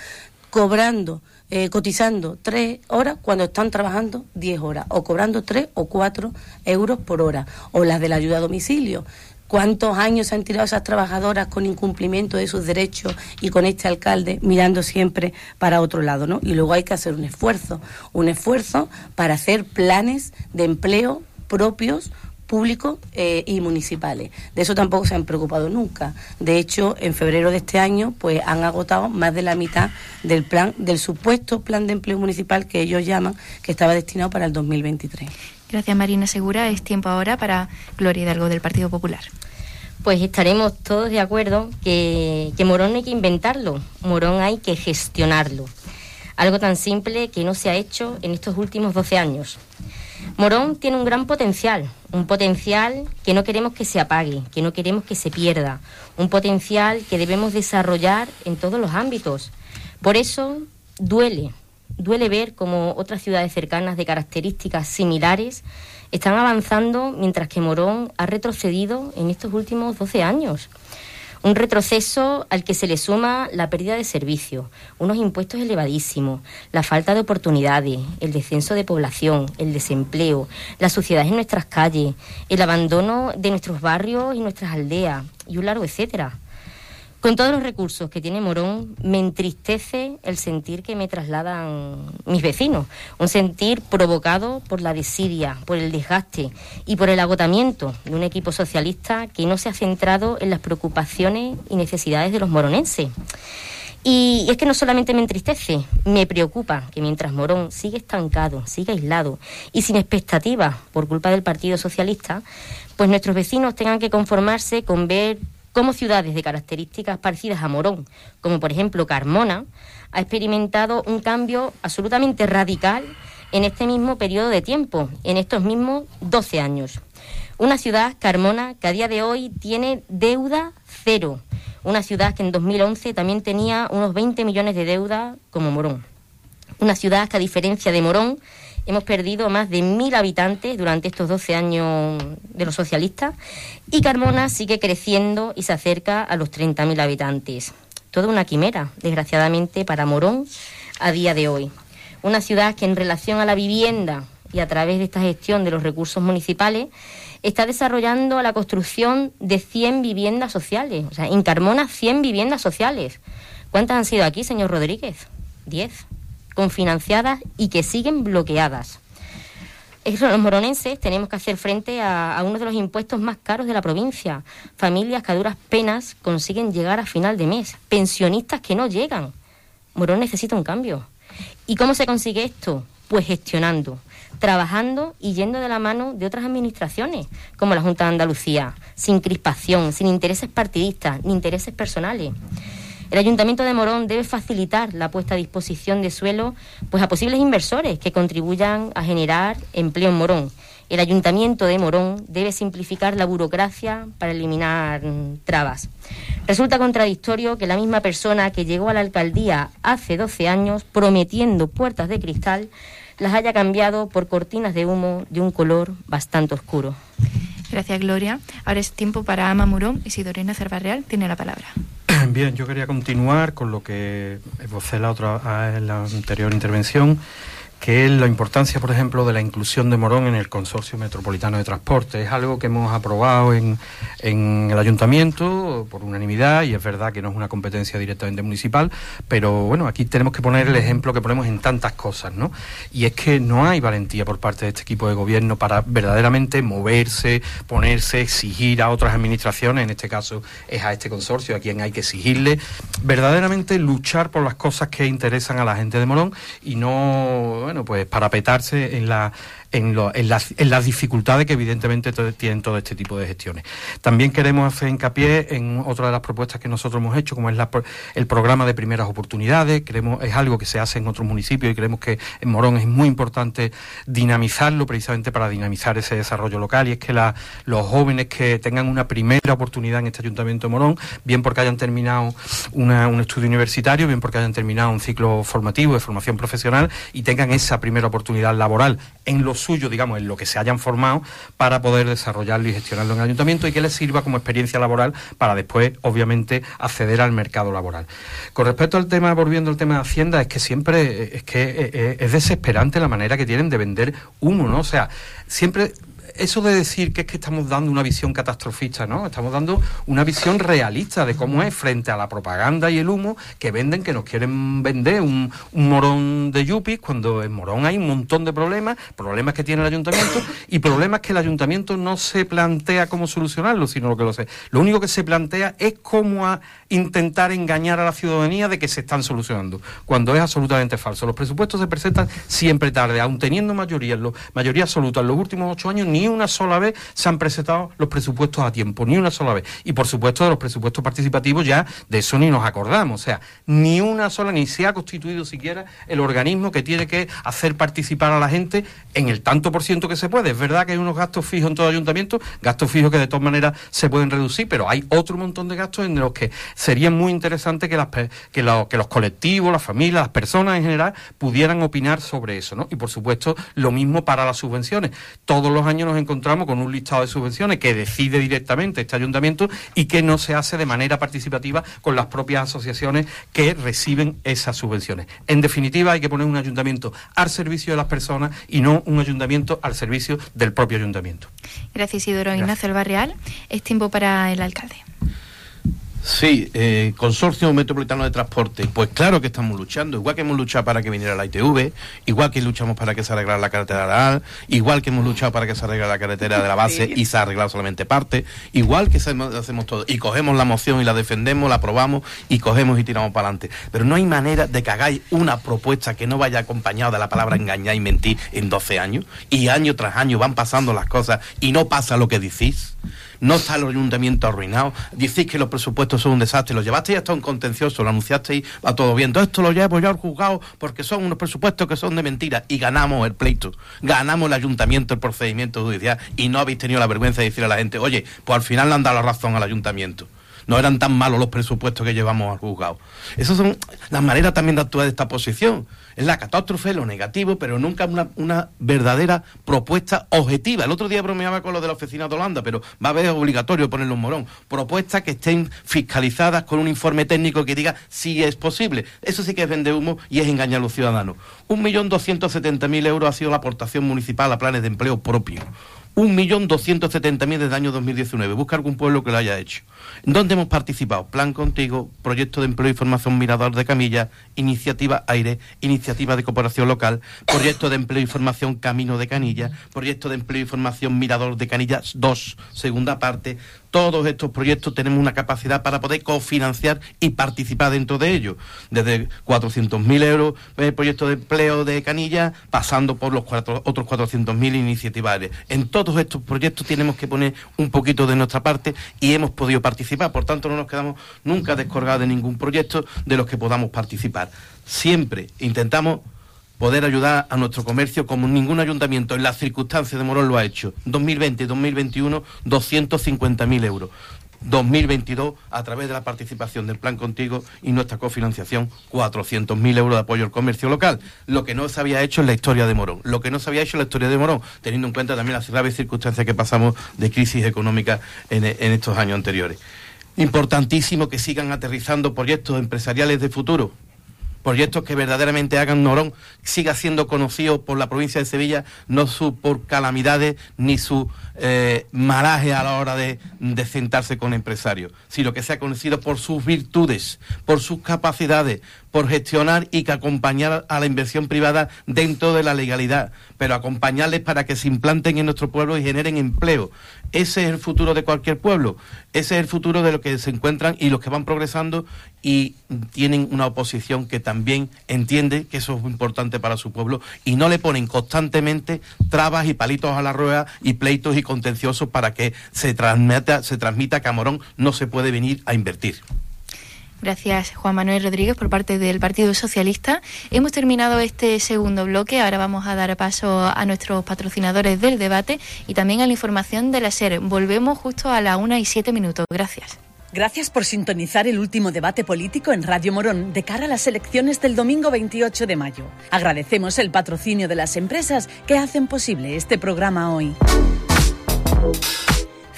Speaker 2: cobrando eh, cotizando tres horas cuando están trabajando diez horas, o cobrando tres o cuatro euros por hora, o las de la ayuda a domicilio. ¿Cuántos años han tirado esas trabajadoras con incumplimiento de sus derechos y con este alcalde mirando siempre para otro lado? ¿no? Y luego hay que hacer un esfuerzo, un esfuerzo para hacer planes de empleo propios públicos eh, y municipales. De eso tampoco se han preocupado nunca. De hecho, en febrero de este año, pues han agotado más de la mitad del plan, del supuesto plan de empleo municipal que ellos llaman, que estaba destinado para el 2023.
Speaker 1: Gracias, Marina Segura. Es tiempo ahora para Gloria Hidalgo del Partido Popular.
Speaker 3: Pues estaremos todos de acuerdo que, que Morón no hay que inventarlo, Morón hay que gestionarlo. Algo tan simple que no se ha hecho en estos últimos 12 años. Morón tiene un gran potencial, un potencial que no queremos que se apague, que no queremos que se pierda, un potencial que debemos desarrollar en todos los ámbitos. Por eso duele, duele ver cómo otras ciudades cercanas de características similares están avanzando mientras que Morón ha retrocedido en estos últimos 12 años. Un retroceso al que se le suma la pérdida de servicios, unos impuestos elevadísimos, la falta de oportunidades, el descenso de población, el desempleo, la suciedad en nuestras calles, el abandono de nuestros barrios y nuestras aldeas y un largo etcétera. Con todos los recursos que tiene Morón, me entristece el sentir que me trasladan mis vecinos, un sentir provocado por la desidia, por el desgaste y por el agotamiento de un equipo socialista que no se ha centrado en las preocupaciones y necesidades de los moronenses. Y es que no solamente me entristece, me preocupa que mientras Morón sigue estancado, sigue aislado y sin expectativas por culpa del Partido Socialista, pues nuestros vecinos tengan que conformarse con ver como ciudades de características parecidas a Morón, como por ejemplo Carmona, ha experimentado un cambio absolutamente radical en este mismo periodo de tiempo, en estos mismos 12 años. Una ciudad, Carmona, que a día de hoy tiene deuda cero. Una ciudad que en 2011 también tenía unos 20 millones de deuda como Morón. Una ciudad que a diferencia de Morón Hemos perdido más de mil habitantes durante estos 12 años de los socialistas y Carmona sigue creciendo y se acerca a los 30.000 habitantes. Toda una quimera, desgraciadamente, para Morón a día de hoy. Una ciudad que en relación a la vivienda y a través de esta gestión de los recursos municipales está desarrollando la construcción de 100 viviendas sociales. O sea, en Carmona 100 viviendas sociales. ¿Cuántas han sido aquí, señor Rodríguez? 10 confinanciadas y que siguen bloqueadas. Los moronenses tenemos que hacer frente a, uno de los impuestos más caros de la provincia. Familias que a duras penas consiguen llegar a final de mes. Pensionistas que no llegan. Morón necesita un cambio. ¿Y cómo se consigue esto? Pues gestionando, trabajando y yendo de la mano de otras administraciones, como la Junta de Andalucía, sin crispación, sin intereses partidistas ni intereses personales. El Ayuntamiento de Morón debe facilitar la puesta a disposición de suelo pues, a posibles inversores que contribuyan a generar empleo en Morón. El Ayuntamiento de Morón debe simplificar la burocracia para eliminar mm, trabas. Resulta contradictorio que la misma persona que llegó a la alcaldía hace 12 años prometiendo puertas de cristal las haya cambiado por cortinas de humo de un color bastante oscuro.
Speaker 1: Gracias, Gloria. Ahora es tiempo para Ama Murón y Cervarreal tiene la palabra.
Speaker 6: Bien, yo quería continuar con lo que evocé la otra, en la anterior intervención, que es la importancia, por ejemplo, de la inclusión de Morón en el Consorcio Metropolitano de Transporte. Es algo que hemos aprobado en, en el Ayuntamiento por unanimidad y es verdad que no es una competencia directamente municipal, pero bueno, aquí tenemos que poner el ejemplo que ponemos en tantas cosas, ¿no? Y es que no hay valentía por parte de este equipo de gobierno para verdaderamente moverse, ponerse, exigir a otras administraciones, en este caso es a este consorcio a quien hay que exigirle, verdaderamente luchar por las cosas que interesan a la gente de Morón y no, bueno, pues parapetarse en la en, en, las, en, las, dificultades que evidentemente tienen todo este tipo de gestiones. También queremos hacer hincapié en otra de las propuestas que nosotros hemos hecho, como es la, el programa de primeras oportunidades. Creemos, es algo que se hace en otros municipios y creemos que en Morón es muy importante dinamizarlo precisamente para dinamizar ese desarrollo local y es que los jóvenes que tengan una primera oportunidad en este Ayuntamiento de Morón, bien porque hayan terminado una, un estudio universitario, bien porque hayan terminado un ciclo formativo de formación profesional y tengan esa primera oportunidad laboral en los suyo, digamos, en lo que se hayan formado para poder desarrollarlo y gestionarlo en el ayuntamiento y que les sirva como experiencia laboral para después, obviamente, acceder al mercado laboral. Con respecto al tema, volviendo al tema de Hacienda, es que siempre es que eh, eh, es desesperante la manera que tienen de vender humo, ¿no? O sea, siempre eso de decir que es que estamos dando una visión catastrofista, ¿no? Estamos dando una visión realista de cómo es frente a la propaganda y el humo que venden, que nos quieren vender un, morón de yuppies, cuando en Morón hay un montón de problemas, problemas que tiene el ayuntamiento y problemas que el ayuntamiento no se plantea cómo solucionarlo, sino lo que lo sé. Lo único que se plantea es cómo a intentar engañar a la ciudadanía de que se están solucionando, cuando es absolutamente falso. Los presupuestos se presentan siempre tarde, aun teniendo mayoría, mayoría absoluta en los últimos ocho años, ni una sola vez se han presentado los presupuestos a tiempo, ni una sola vez. Y por supuesto de los presupuestos participativos ya de eso ni nos acordamos. O sea, ni una sola, ni se ha constituido siquiera el organismo que tiene que hacer participar a la gente en el tanto por ciento que se puede. Es verdad que hay unos gastos fijos en todo ayuntamiento, gastos fijos que de todas maneras se pueden reducir, pero hay otro montón de gastos en los que sería muy interesante que, las, que, que los colectivos, las familias, las personas en general pudieran opinar sobre eso, ¿no? Y por supuesto, lo mismo para las subvenciones. Todos los años nos encontramos con un listado de subvenciones que decide directamente este ayuntamiento y que no se hace de manera participativa con las propias asociaciones que reciben esas subvenciones. En definitiva, hay que poner un ayuntamiento al servicio de las personas y no un ayuntamiento al servicio del propio ayuntamiento.
Speaker 1: Gracias, Isidoro Ignacio Barreal. Es tiempo para el alcalde.
Speaker 7: Sí, eh, Consorcio Metropolitano de Transporte. Pues claro que estamos luchando, igual que hemos luchado para que viniera la ITV, igual que luchamos para que se arreglara la carretera de igual que hemos luchado para que se arregle la carretera de la base y se ha arreglado solamente parte, igual que hacemos todo. Y cogemos la moción y la defendemos, la aprobamos y cogemos y tiramos para adelante. Pero no hay manera de que hagáis una propuesta que no vaya acompañada de la palabra engañar y mentir en 12 años y año tras año van pasando las cosas y no pasa lo que decís no está el ayuntamiento arruinado, decís que los presupuestos son un desastre, lo llevasteis hasta un contencioso, lo anunciasteis a todo bien, todo esto lo llevo yo al juzgado porque son unos presupuestos que son de mentira y ganamos el pleito, ganamos el ayuntamiento, el procedimiento judicial y no habéis tenido la vergüenza de decir a la gente, oye, pues al final le han dado la razón al ayuntamiento no eran tan malos los presupuestos que llevamos al juzgado. Esas son las maneras también de actuar de esta posición. Es la catástrofe, lo negativo, pero nunca una, verdadera propuesta objetiva. El otro día bromeaba con lo de la oficina de Holanda, pero va a haber obligatorio ponerlo en morón. Propuestas que estén fiscalizadas con un informe técnico que diga si es posible. Eso sí que es vender humo y es engañar a los ciudadanos. Un millón doscientos setenta mil euros ha sido la aportación municipal a planes de empleo propio. 1.270.000 desde el año 2019. Busca algún pueblo que lo haya hecho. ¿Dónde hemos participado? Plan Contigo, Proyecto de Empleo y Formación Mirador de Camilla, Iniciativa Aire, Iniciativa de Cooperación Local, Proyecto de Empleo y Formación Camino de Canilla, Proyecto de Empleo y Formación Mirador de Canillas 2, segunda parte, todos estos proyectos tenemos una capacidad para poder cofinanciar y participar dentro de ellos. Desde 400.000 euros el proyecto de empleo de Canilla, pasando por los otros 400.000 iniciativas. En todos estos proyectos tenemos que poner un poquito de nuestra parte y hemos podido participar. Por tanto, no nos quedamos nunca descolgados de ningún proyecto de los que podamos participar. Siempre intentamos poder ayudar a nuestro comercio como ningún ayuntamiento en las circunstancias de Morón lo ha hecho. 2020 y 2021, 250.000 euros. 2022, a través de la participación del Plan Contigo y nuestra cofinanciación, 400.000 euros de apoyo al comercio local. Lo que no se había hecho en la historia de Morón. Lo que no se había hecho en la historia de Morón, teniendo en cuenta también las graves circunstancias que pasamos de crisis económica en, en estos años anteriores. Importantísimo que sigan aterrizando proyectos empresariales de futuro proyectos que verdaderamente hagan Morón siga siendo conocido por la provincia de Sevilla, no su, por calamidades ni su eh, malaje a la hora de, de sentarse con empresarios, sino que sea conocido por sus virtudes, por sus capacidades, por gestionar y que acompañar a la inversión privada dentro de la legalidad, pero acompañarles para que se implanten en nuestro pueblo y generen empleo. Ese es el futuro de cualquier pueblo, ese es el futuro de los que se encuentran y los que van progresando y tienen una oposición que también entiende que eso es importante para su pueblo y no le ponen constantemente trabas y palitos a la rueda y pleitos y contenciosos para que se transmita, se transmita que no se puede venir a invertir.
Speaker 1: Gracias, Juan Manuel Rodríguez, por parte del Partido Socialista. Hemos terminado este segundo bloque. Ahora vamos a dar paso a nuestros patrocinadores del debate y también a la información de la SER. Volvemos justo a la una y siete minutos. Gracias.
Speaker 4: Gracias por sintonizar el último debate político en Radio Morón de cara a las elecciones del domingo 28 de mayo. Agradecemos el patrocinio de las empresas que hacen posible este programa hoy.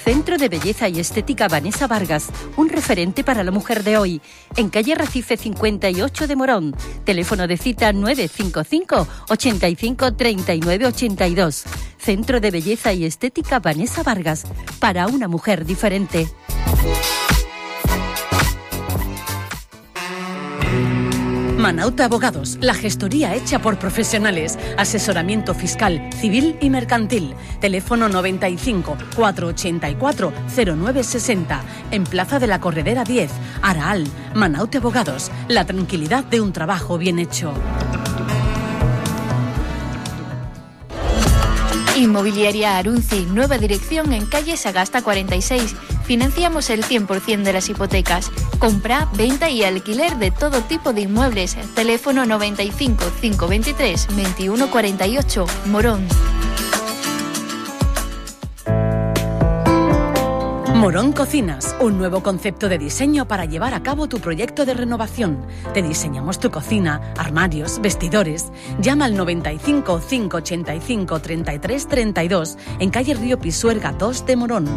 Speaker 4: Centro de Belleza y Estética Vanessa Vargas, un referente para la mujer de hoy, en calle Recife 58 de Morón. Teléfono de cita 955 85 39 82. Centro de Belleza y Estética Vanessa Vargas, para una mujer diferente. Manauta Abogados, la gestoría hecha por profesionales, asesoramiento fiscal, civil y mercantil. Teléfono 95 484 0960, en Plaza de la Corredera 10, Araal. Manauta Abogados, la tranquilidad de un trabajo bien hecho.
Speaker 1: Inmobiliaria Arunci, nueva dirección en calle Sagasta 46. Financiamos el 100% de las hipotecas. Compra, venta y alquiler de todo tipo de inmuebles. Teléfono 95 523 2148, Morón.
Speaker 4: Morón Cocinas, un nuevo concepto de diseño para llevar a cabo tu proyecto de renovación. Te diseñamos tu cocina, armarios, vestidores. Llama al 95 585 33 32 en calle Río Pisuerga 2 de Morón.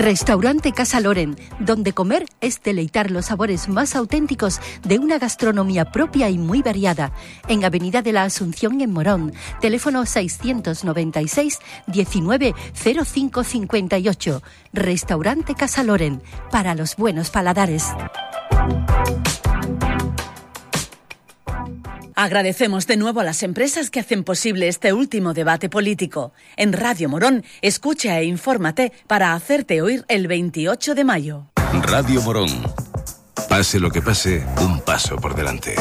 Speaker 4: Restaurante Casa Loren, donde comer es deleitar los sabores más auténticos de una gastronomía propia y muy variada. En Avenida de la Asunción en Morón, teléfono 696 19 0558. Restaurante Casa Loren, para los buenos paladares. Agradecemos de nuevo a las empresas que hacen posible este último debate político. En Radio Morón, escucha e infórmate para hacerte oír el 28 de mayo.
Speaker 5: Radio Morón. Pase lo que pase, un paso por delante.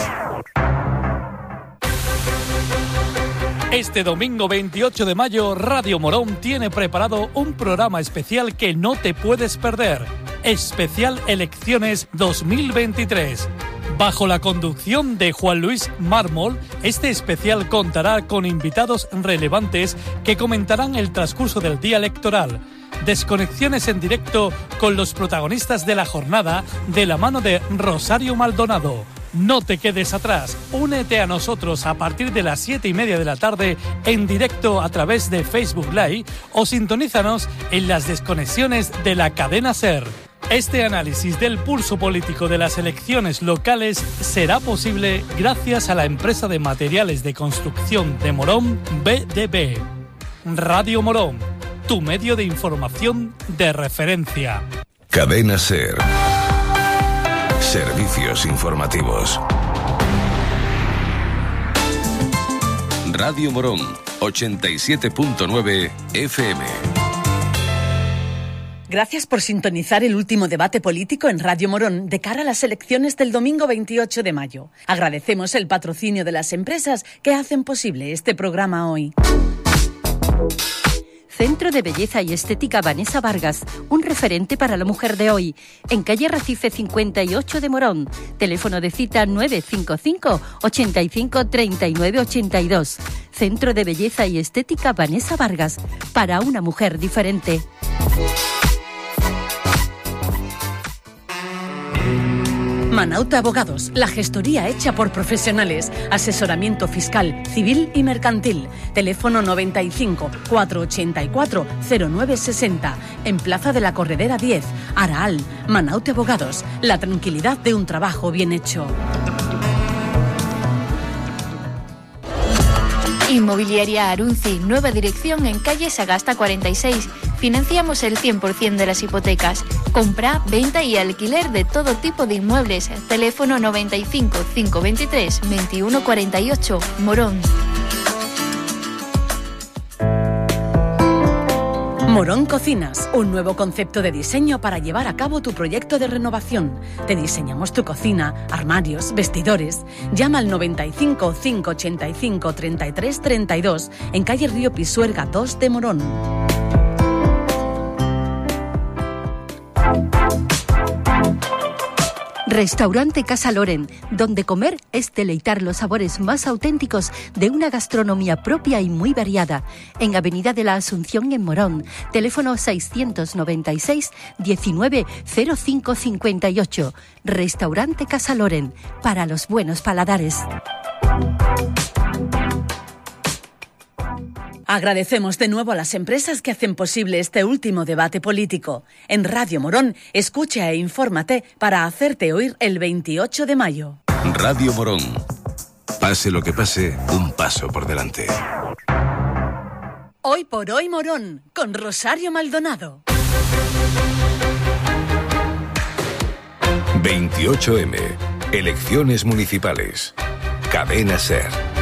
Speaker 8: Este domingo 28 de mayo, Radio Morón tiene preparado un programa especial que no te puedes perder. Especial Elecciones 2023 Bajo la conducción de Juan Luis Mármol, este especial contará con invitados relevantes que comentarán el transcurso del día electoral. Desconexiones en directo con los protagonistas de la jornada de la mano de Rosario Maldonado. No te quedes atrás, únete a nosotros a partir de las 7 y media de la tarde en directo a través de Facebook Live o sintonízanos en las desconexiones de la cadena Ser. Este análisis del pulso político de las elecciones locales será posible gracias a la empresa de materiales de construcción de Morón BDB. Radio Morón, tu medio de información de referencia.
Speaker 5: Cadena Ser. Servicios informativos. Radio Morón, 87.9 FM.
Speaker 4: Gracias por sintonizar el último debate político en Radio Morón de cara a las elecciones del domingo 28 de mayo. Agradecemos el patrocinio de las empresas que hacen posible este programa hoy. Centro de Belleza y Estética Vanessa Vargas, un referente para la mujer de hoy, en calle Recife 58 de Morón. Teléfono de cita 955 85 39 82. Centro de Belleza y Estética Vanessa Vargas, para una mujer diferente.
Speaker 9: Manauta Abogados, la gestoría hecha por profesionales. Asesoramiento fiscal, civil y mercantil. Teléfono 95 484 0960. En Plaza de la Corredera 10, Araal. Manauta Abogados, la tranquilidad de un trabajo bien hecho.
Speaker 1: Inmobiliaria Arunzi, nueva dirección en calle Sagasta 46. Financiamos el 100% de las hipotecas. Compra, venta y alquiler de todo tipo de inmuebles. Teléfono 95 523 2148, Morón.
Speaker 9: Morón Cocinas, un nuevo concepto de diseño para llevar a cabo tu proyecto de renovación. Te diseñamos tu cocina, armarios, vestidores. Llama al 95 585 33 32 en calle Río Pisuerga 2 de Morón.
Speaker 4: Restaurante Casa Loren, donde comer es deleitar los sabores más auténticos de una gastronomía propia y muy variada. En Avenida de la Asunción en Morón. Teléfono 696 19 0558. Restaurante Casa Loren, para los buenos paladares.
Speaker 9: Agradecemos de nuevo a las empresas que hacen posible este último debate político. En Radio Morón, escucha e infórmate para hacerte oír el 28 de mayo.
Speaker 5: Radio Morón. Pase lo que pase, un paso por delante.
Speaker 9: Hoy por hoy Morón, con Rosario Maldonado.
Speaker 5: 28M. Elecciones municipales. Cadena Ser.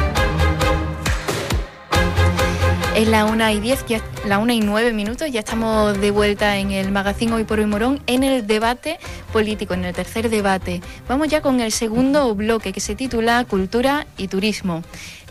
Speaker 1: Es la una y diez, la una y nueve minutos, ya estamos de vuelta en el magazine Hoy por Hoy Morón en el debate político, en el tercer debate. Vamos ya con el segundo bloque que se titula Cultura y Turismo.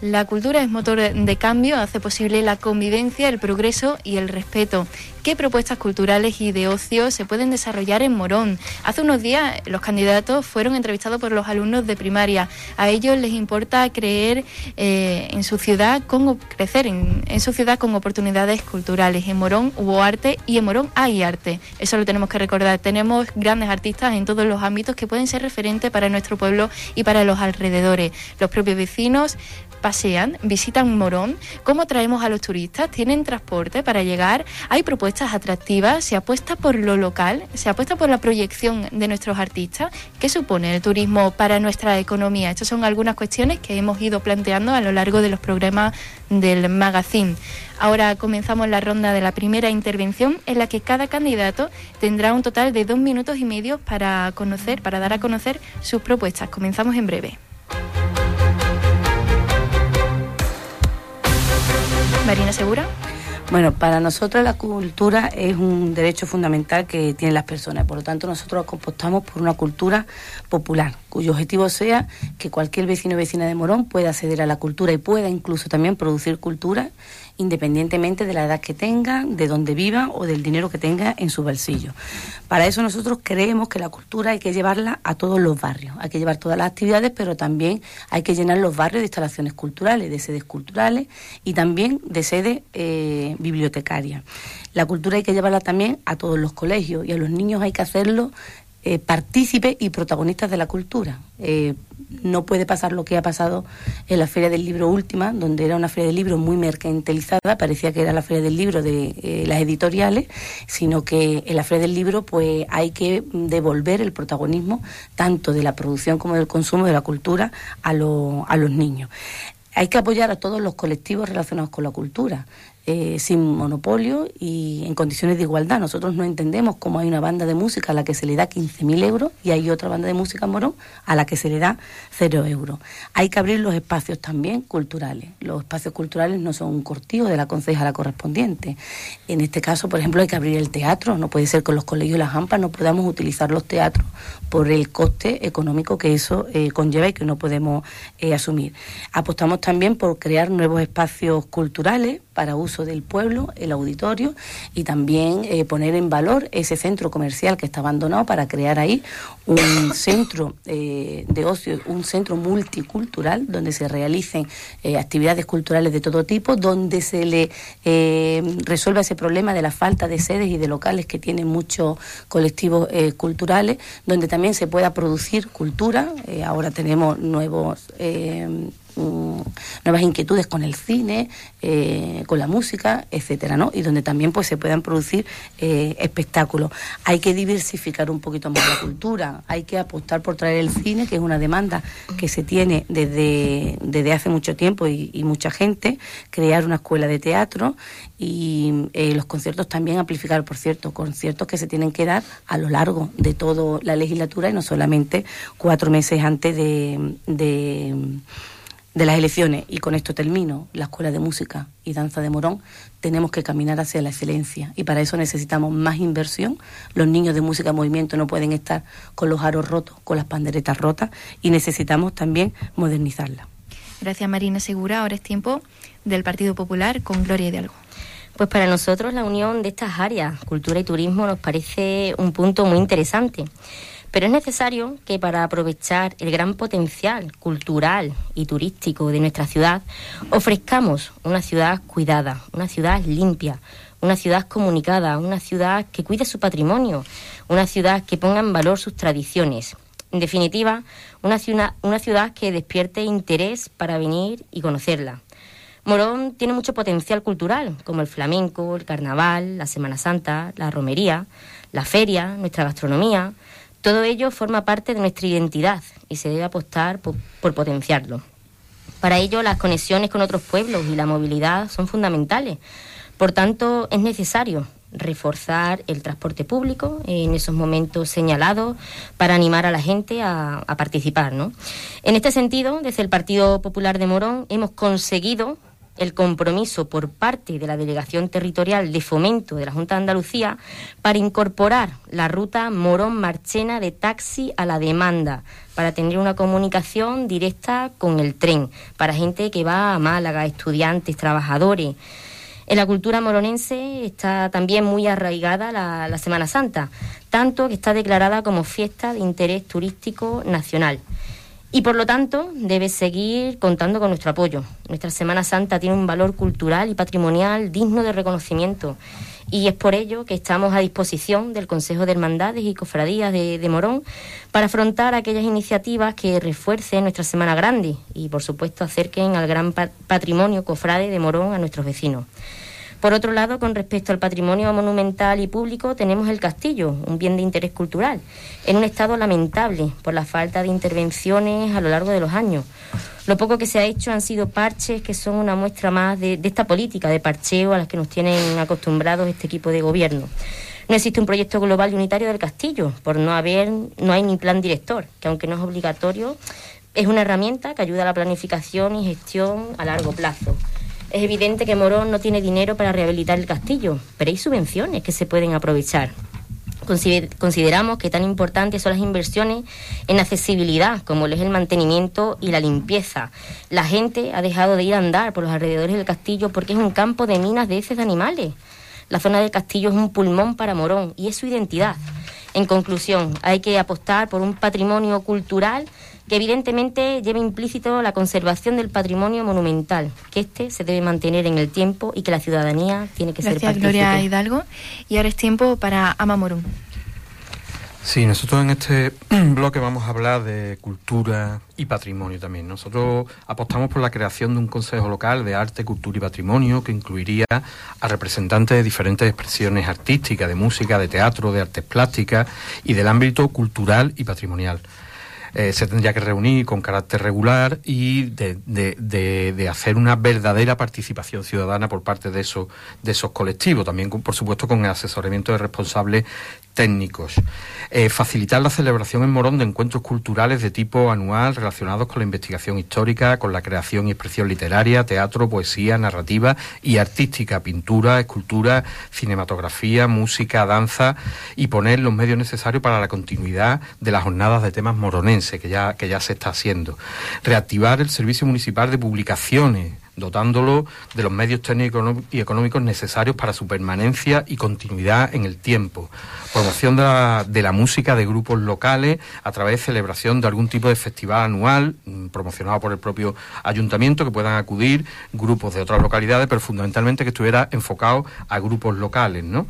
Speaker 1: La cultura es motor de cambio, hace posible la convivencia, el progreso y el respeto. ¿Qué propuestas culturales y de ocio se pueden desarrollar en Morón? Hace unos días los candidatos fueron entrevistados por los alumnos de primaria. A ellos les importa creer eh, en su ciudad, con, crecer en, en su ciudad con oportunidades culturales. En Morón hubo arte y en Morón hay arte. Eso lo tenemos que recordar. Tenemos grandes artistas en todos los ámbitos que pueden ser referentes para nuestro pueblo y para los alrededores. Los propios vecinos pasean, visitan Morón, cómo traemos a los turistas, tienen transporte para llegar, hay propuestas atractivas, se apuesta por lo local, se apuesta por la proyección de nuestros artistas. ¿Qué supone el turismo para nuestra economía? Estas son algunas cuestiones que hemos ido planteando a lo largo de los programas del magazine. Ahora comenzamos la ronda de la primera intervención en la que cada candidato tendrá un total de dos minutos y medio para conocer, para dar a conocer sus propuestas. Comenzamos en breve. Marina Segura.
Speaker 2: Bueno, para nosotros la cultura es un derecho fundamental que tienen las personas. Por lo tanto, nosotros compostamos por una cultura popular, cuyo objetivo sea que cualquier vecino o vecina de Morón pueda acceder a la cultura y pueda incluso también producir cultura independientemente de la edad que tenga, de dónde viva o del dinero que tenga en su bolsillo. Para eso nosotros creemos que la cultura hay que llevarla a todos los barrios, hay que llevar todas las actividades, pero también hay que llenar los barrios de instalaciones culturales, de sedes culturales y también de sedes eh, bibliotecarias. La cultura hay que llevarla también a todos los colegios y a los niños hay que hacerlo eh, partícipes y protagonistas de la cultura. Eh, no puede pasar lo que ha pasado en la Feria del Libro última, donde era una feria del libro muy mercantilizada, parecía que era la Feria del Libro de eh, las editoriales, sino que en la Feria del Libro pues hay que devolver el protagonismo tanto de la producción como del consumo de la cultura a, a los niños. Hay que apoyar a todos los colectivos relacionados con la cultura. Eh, sin monopolio y en condiciones de igualdad. Nosotros no entendemos cómo hay una banda de música a la que se le da 15.000 euros y hay otra banda de música Morón a la que se le da 0 euros. Hay que abrir los espacios también culturales. Los espacios culturales no son un cortijo de la concejala correspondiente. En este caso, por ejemplo, hay que abrir el teatro. No puede ser que los colegios y las AMPA no podamos utilizar los teatros por el coste económico que eso eh, conlleva y que no podemos eh, asumir. Apostamos también por crear nuevos espacios culturales para uso del pueblo, el auditorio, y también eh, poner en valor ese centro comercial que está abandonado para crear ahí un centro eh, de ocio, un centro multicultural donde se realicen eh, actividades culturales de todo tipo, donde se le resuelva ese problema de la falta de sedes y de locales que tienen muchos colectivos culturales, donde también se pueda producir cultura. ahora tenemos nuevos Mm, nuevas inquietudes con el cine, eh, con la música, etcétera, ¿no? Y donde también pues se puedan producir eh, espectáculos. Hay que diversificar un poquito más la cultura, hay que apostar por traer el cine, que es una demanda que se tiene desde, desde hace mucho tiempo y, mucha gente, crear una escuela de teatro y eh, los conciertos también amplificar, por cierto, conciertos que se tienen que dar a lo largo de toda la legislatura y no solamente cuatro meses antes de de las elecciones, y con esto termino, la Escuela de Música y Danza de Morón, tenemos que caminar hacia la excelencia y para eso necesitamos más inversión. Los niños de música movimiento no pueden estar con los aros rotos, con las panderetas rotas y necesitamos también modernizarla.
Speaker 1: Gracias Marina Segura. Ahora es tiempo del Partido Popular con Gloria Hidalgo.
Speaker 3: Pues para nosotros la unión de estas áreas, cultura y turismo, nos parece un punto muy interesante. Pero es necesario que para aprovechar el gran potencial cultural y turístico de nuestra ciudad, ofrezcamos una ciudad cuidada, una ciudad limpia, una ciudad comunicada, una ciudad que cuide su patrimonio, una ciudad que ponga en valor sus tradiciones. En definitiva, una ciudad, una ciudad que despierte interés para venir y conocerla. Morón tiene mucho potencial cultural, como el flamenco, el carnaval, la Semana Santa, la romería, la feria, nuestra gastronomía, todo ello forma parte de nuestra identidad y se debe apostar por, potenciarlo. Para ello, las conexiones con otros pueblos y la movilidad son fundamentales. Por tanto, es necesario reforzar el transporte público en esos momentos señalados para animar a la gente a, a participar. ¿no? En este sentido, desde el Partido Popular de Morón hemos conseguido el compromiso por parte de la Delegación Territorial de Fomento de la Junta de Andalucía para incorporar la ruta Morón-Marchena de taxi a la demanda, para tener una comunicación directa con el tren, para gente que va a Málaga, estudiantes, trabajadores. En la cultura moronense está también muy arraigada la, la Semana Santa, tanto que está declarada como fiesta de interés turístico nacional y por lo tanto debe seguir contando con nuestro apoyo. Nuestra Semana Santa tiene un valor cultural y patrimonial digno de reconocimiento y es por ello que estamos a disposición del Consejo de Hermandades y Cofradías de, Morón para afrontar aquellas iniciativas que refuercen nuestra Semana Grande y por supuesto acerquen al gran patrimonio cofrade de Morón a nuestros vecinos. Por otro lado, con respecto al patrimonio monumental y público, tenemos el castillo, un bien de interés cultural, en un estado lamentable por la falta de intervenciones a lo largo de los años. Lo poco que se ha hecho han sido parches que son una muestra más de, esta política de parcheo a las que nos tienen acostumbrados este equipo de gobierno. No existe un proyecto global y unitario del castillo, por no haber, no hay ni plan director, que aunque no es obligatorio, es una herramienta que ayuda a la planificación y gestión a largo plazo. Es evidente que Morón no tiene dinero para rehabilitar el castillo, pero hay subvenciones que se pueden aprovechar. Consideramos que tan importantes son las inversiones en accesibilidad, como lo es el mantenimiento y la limpieza. La gente ha dejado de ir a andar por los alrededores del castillo porque es un campo de minas de heces de animales. La zona del castillo es un pulmón para Morón y es su identidad. En conclusión, hay que apostar por un patrimonio cultural que evidentemente lleva implícito la conservación del patrimonio monumental, que este se debe mantener en el tiempo y que la ciudadanía tiene que
Speaker 1: ser
Speaker 3: partícipe.
Speaker 1: Gloria Hidalgo. Y ahora es tiempo para Amamorum.
Speaker 6: Sí, nosotros en este bloque vamos a hablar de cultura y patrimonio también. Nosotros apostamos por la creación de un Consejo Local de Arte, Cultura y Patrimonio que incluiría a representantes de diferentes expresiones artísticas, de música, de teatro, de artes plásticas y del ámbito cultural y patrimonial. Eh, se tendría que reunir con carácter regular y de, de, hacer una verdadera participación ciudadana por parte de esos, de esos colectivos, también por supuesto con el asesoramiento de responsables técnicos. Eh, facilitar la celebración en Morón de encuentros culturales de tipo anual relacionados con la investigación histórica, con la creación y expresión literaria, teatro, poesía, narrativa y artística, pintura, escultura, cinematografía, música, danza y poner los medios necesarios para la continuidad de las jornadas de temas moronenses que ya, que ya se está haciendo. Reactivar el servicio municipal de publicaciones dotándolo de los medios técnicos y económicos necesarios para su permanencia y continuidad en el tiempo. Promoción de la, de la música de grupos locales a través de celebración de algún tipo de festival anual mm, promocionado por el propio ayuntamiento, que puedan acudir grupos de otras localidades, pero fundamentalmente que estuviera enfocado a grupos locales, ¿no?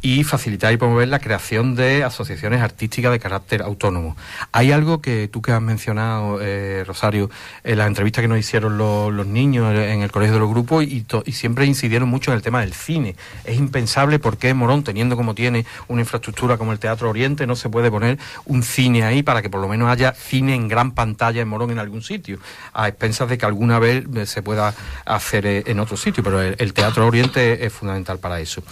Speaker 6: Y facilitar y promover la creación de asociaciones artísticas de carácter autónomo. Hay algo que tú que has mencionado, eh, Rosario, en las entrevistas que nos hicieron los, niños en el colegio de los grupos y, y, siempre incidieron mucho en el tema del cine. Es impensable porque Morón, teniendo como tiene una infraestructura como el Teatro Oriente, no se puede poner un cine ahí para que por lo menos haya cine en gran pantalla en Morón en algún sitio, a expensas de que alguna vez eh, se pueda hacer eh, en otro sitio, pero el, Teatro Oriente es fundamental para eso.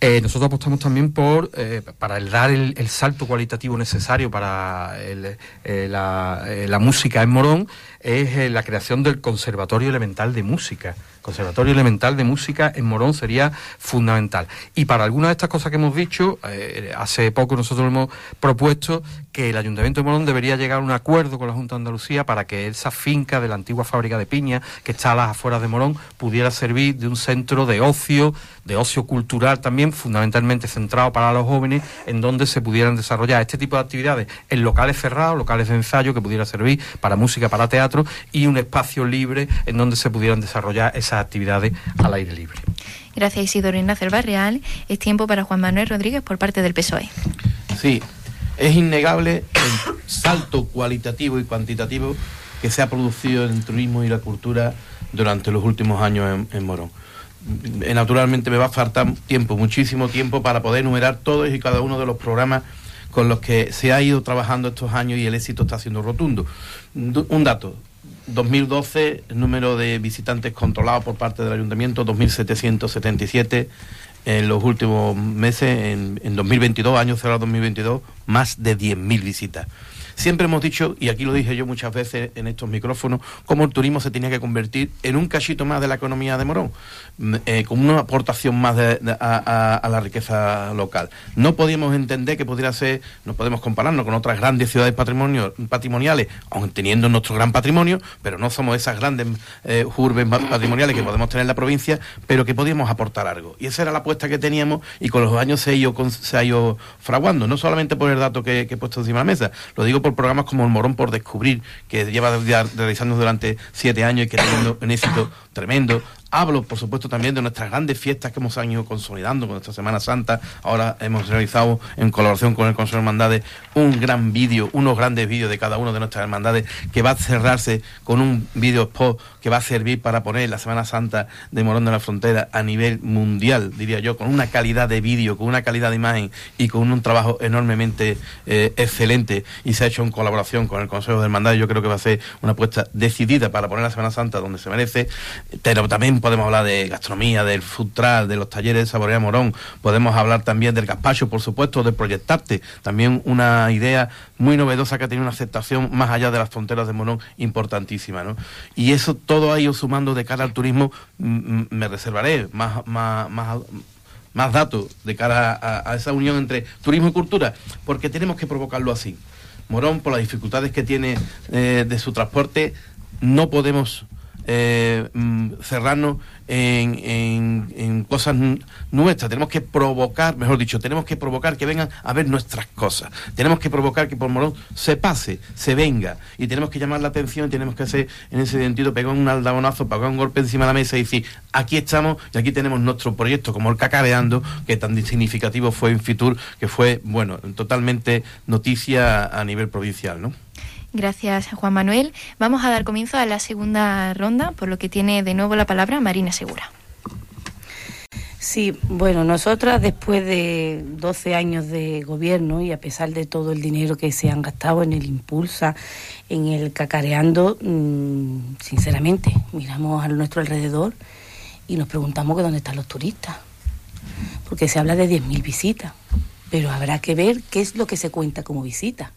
Speaker 6: nosotros apostamos también por, para el dar el, salto cualitativo necesario para el, la música en Morón, es la creación del Conservatorio Elemental de Música Conservatorio Elemental de Música en Morón sería fundamental. Y para algunas de estas cosas que hemos dicho, eh, hace poco nosotros hemos propuesto que el Ayuntamiento de Morón debería llegar a un acuerdo con la Junta de Andalucía para que esa finca de la antigua fábrica de piña, que está a las afueras de Morón, pudiera servir de un centro de ocio, de ocio cultural también, fundamentalmente centrado para los jóvenes, en donde se pudieran desarrollar este tipo de actividades en locales cerrados, locales de ensayo que pudiera servir para música, para teatro y un espacio libre en donde se pudieran desarrollar esas actividades al aire libre.
Speaker 1: Gracias Isidoro Ignacio Barreal. Es tiempo para Juan Manuel Rodríguez por parte del PSOE.
Speaker 7: Sí, es innegable el salto cualitativo y cuantitativo que se ha producido en el turismo y la cultura durante los últimos años en, Morón. Eh, naturalmente me va a faltar tiempo, muchísimo tiempo, para poder enumerar todos y cada uno de los programas con los que se ha ido trabajando estos años y el éxito está siendo rotundo. Un dato, 2012, el número de visitantes controlados por parte del ayuntamiento, 2.777. En los últimos meses, en, en 2022, año cerrado 2022, más de 10.000 visitas. Siempre hemos dicho, y aquí lo dije yo muchas veces en estos micrófonos, cómo el turismo se tenía que convertir en un cachito más de la economía de Morón, mm, eh, con una aportación más a, la riqueza local. No podíamos entender que pudiera ser, no podemos compararnos con otras grandes ciudades patrimoniales, aun teniendo nuestro gran patrimonio, pero no somos esas grandes eh, urbes patrimoniales que podemos tener en la provincia, pero que podíamos aportar algo. Y esa era la apuesta que teníamos y con los años se ha ido, se ha ido fraguando, no solamente por el dato que, que he puesto encima de la mesa, lo digo por programas como El Morón por Descubrir, que lleva realizando durante siete años y que teniendo un éxito tremendo. Hablo, por supuesto, también de nuestras grandes fiestas que hemos ido consolidando con nuestra Semana Santa. Ahora hemos realizado, en colaboración con el Consejo de Hermandades, un gran vídeo, unos grandes vídeos de cada una de nuestras hermandades, que va a cerrarse con un vídeo spot que va a servir para poner la Semana Santa de Morón de la Frontera a nivel mundial, diría yo, con una calidad de vídeo, con una calidad de imagen y con un trabajo enormemente eh, excelente. Y se ha hecho en colaboración con el Consejo de Hermandades. Yo creo que va a ser una apuesta decidida para poner la Semana Santa donde se merece. Pero también podemos hablar de gastronomía, del food de los talleres de Saborea Morón, podemos hablar también del gazpacho, por supuesto, de Proyectarte, también una idea muy novedosa que ha tenido una aceptación más allá de las fronteras de Morón importantísima, ¿no? Y eso todo ha ido sumando de cara al turismo, me reservaré más, más, más, datos de cara a, esa unión entre turismo y cultura, porque tenemos que provocarlo así. Morón, por las dificultades que tiene eh, de su transporte, no podemos eh, mm, cerrarnos en, cosas nuestras, tenemos que provocar, mejor dicho, tenemos que provocar que vengan a ver nuestras cosas, tenemos que provocar que por Morón se pase, se venga, y tenemos que llamar la atención, tenemos que hacer en ese sentido, pegar un aldabonazo, pegar un golpe encima de la mesa y decir, aquí estamos y aquí tenemos nuestro proyecto como el Cacareando, que tan significativo fue en Fitur, que fue, bueno, totalmente noticia a nivel provincial, ¿no?
Speaker 1: Gracias, Juan Manuel. Vamos a dar comienzo a la segunda ronda, por lo que tiene de nuevo la palabra Marina Segura.
Speaker 2: Sí, bueno, nosotras después de 12 años de gobierno y a pesar de todo el dinero que se han gastado en el Impulsa, en el Cacareando, mm, sinceramente, miramos a nuestro alrededor y nos preguntamos que dónde están los turistas, porque se habla de 10.000 visitas, pero habrá que ver qué es lo que se cuenta como visita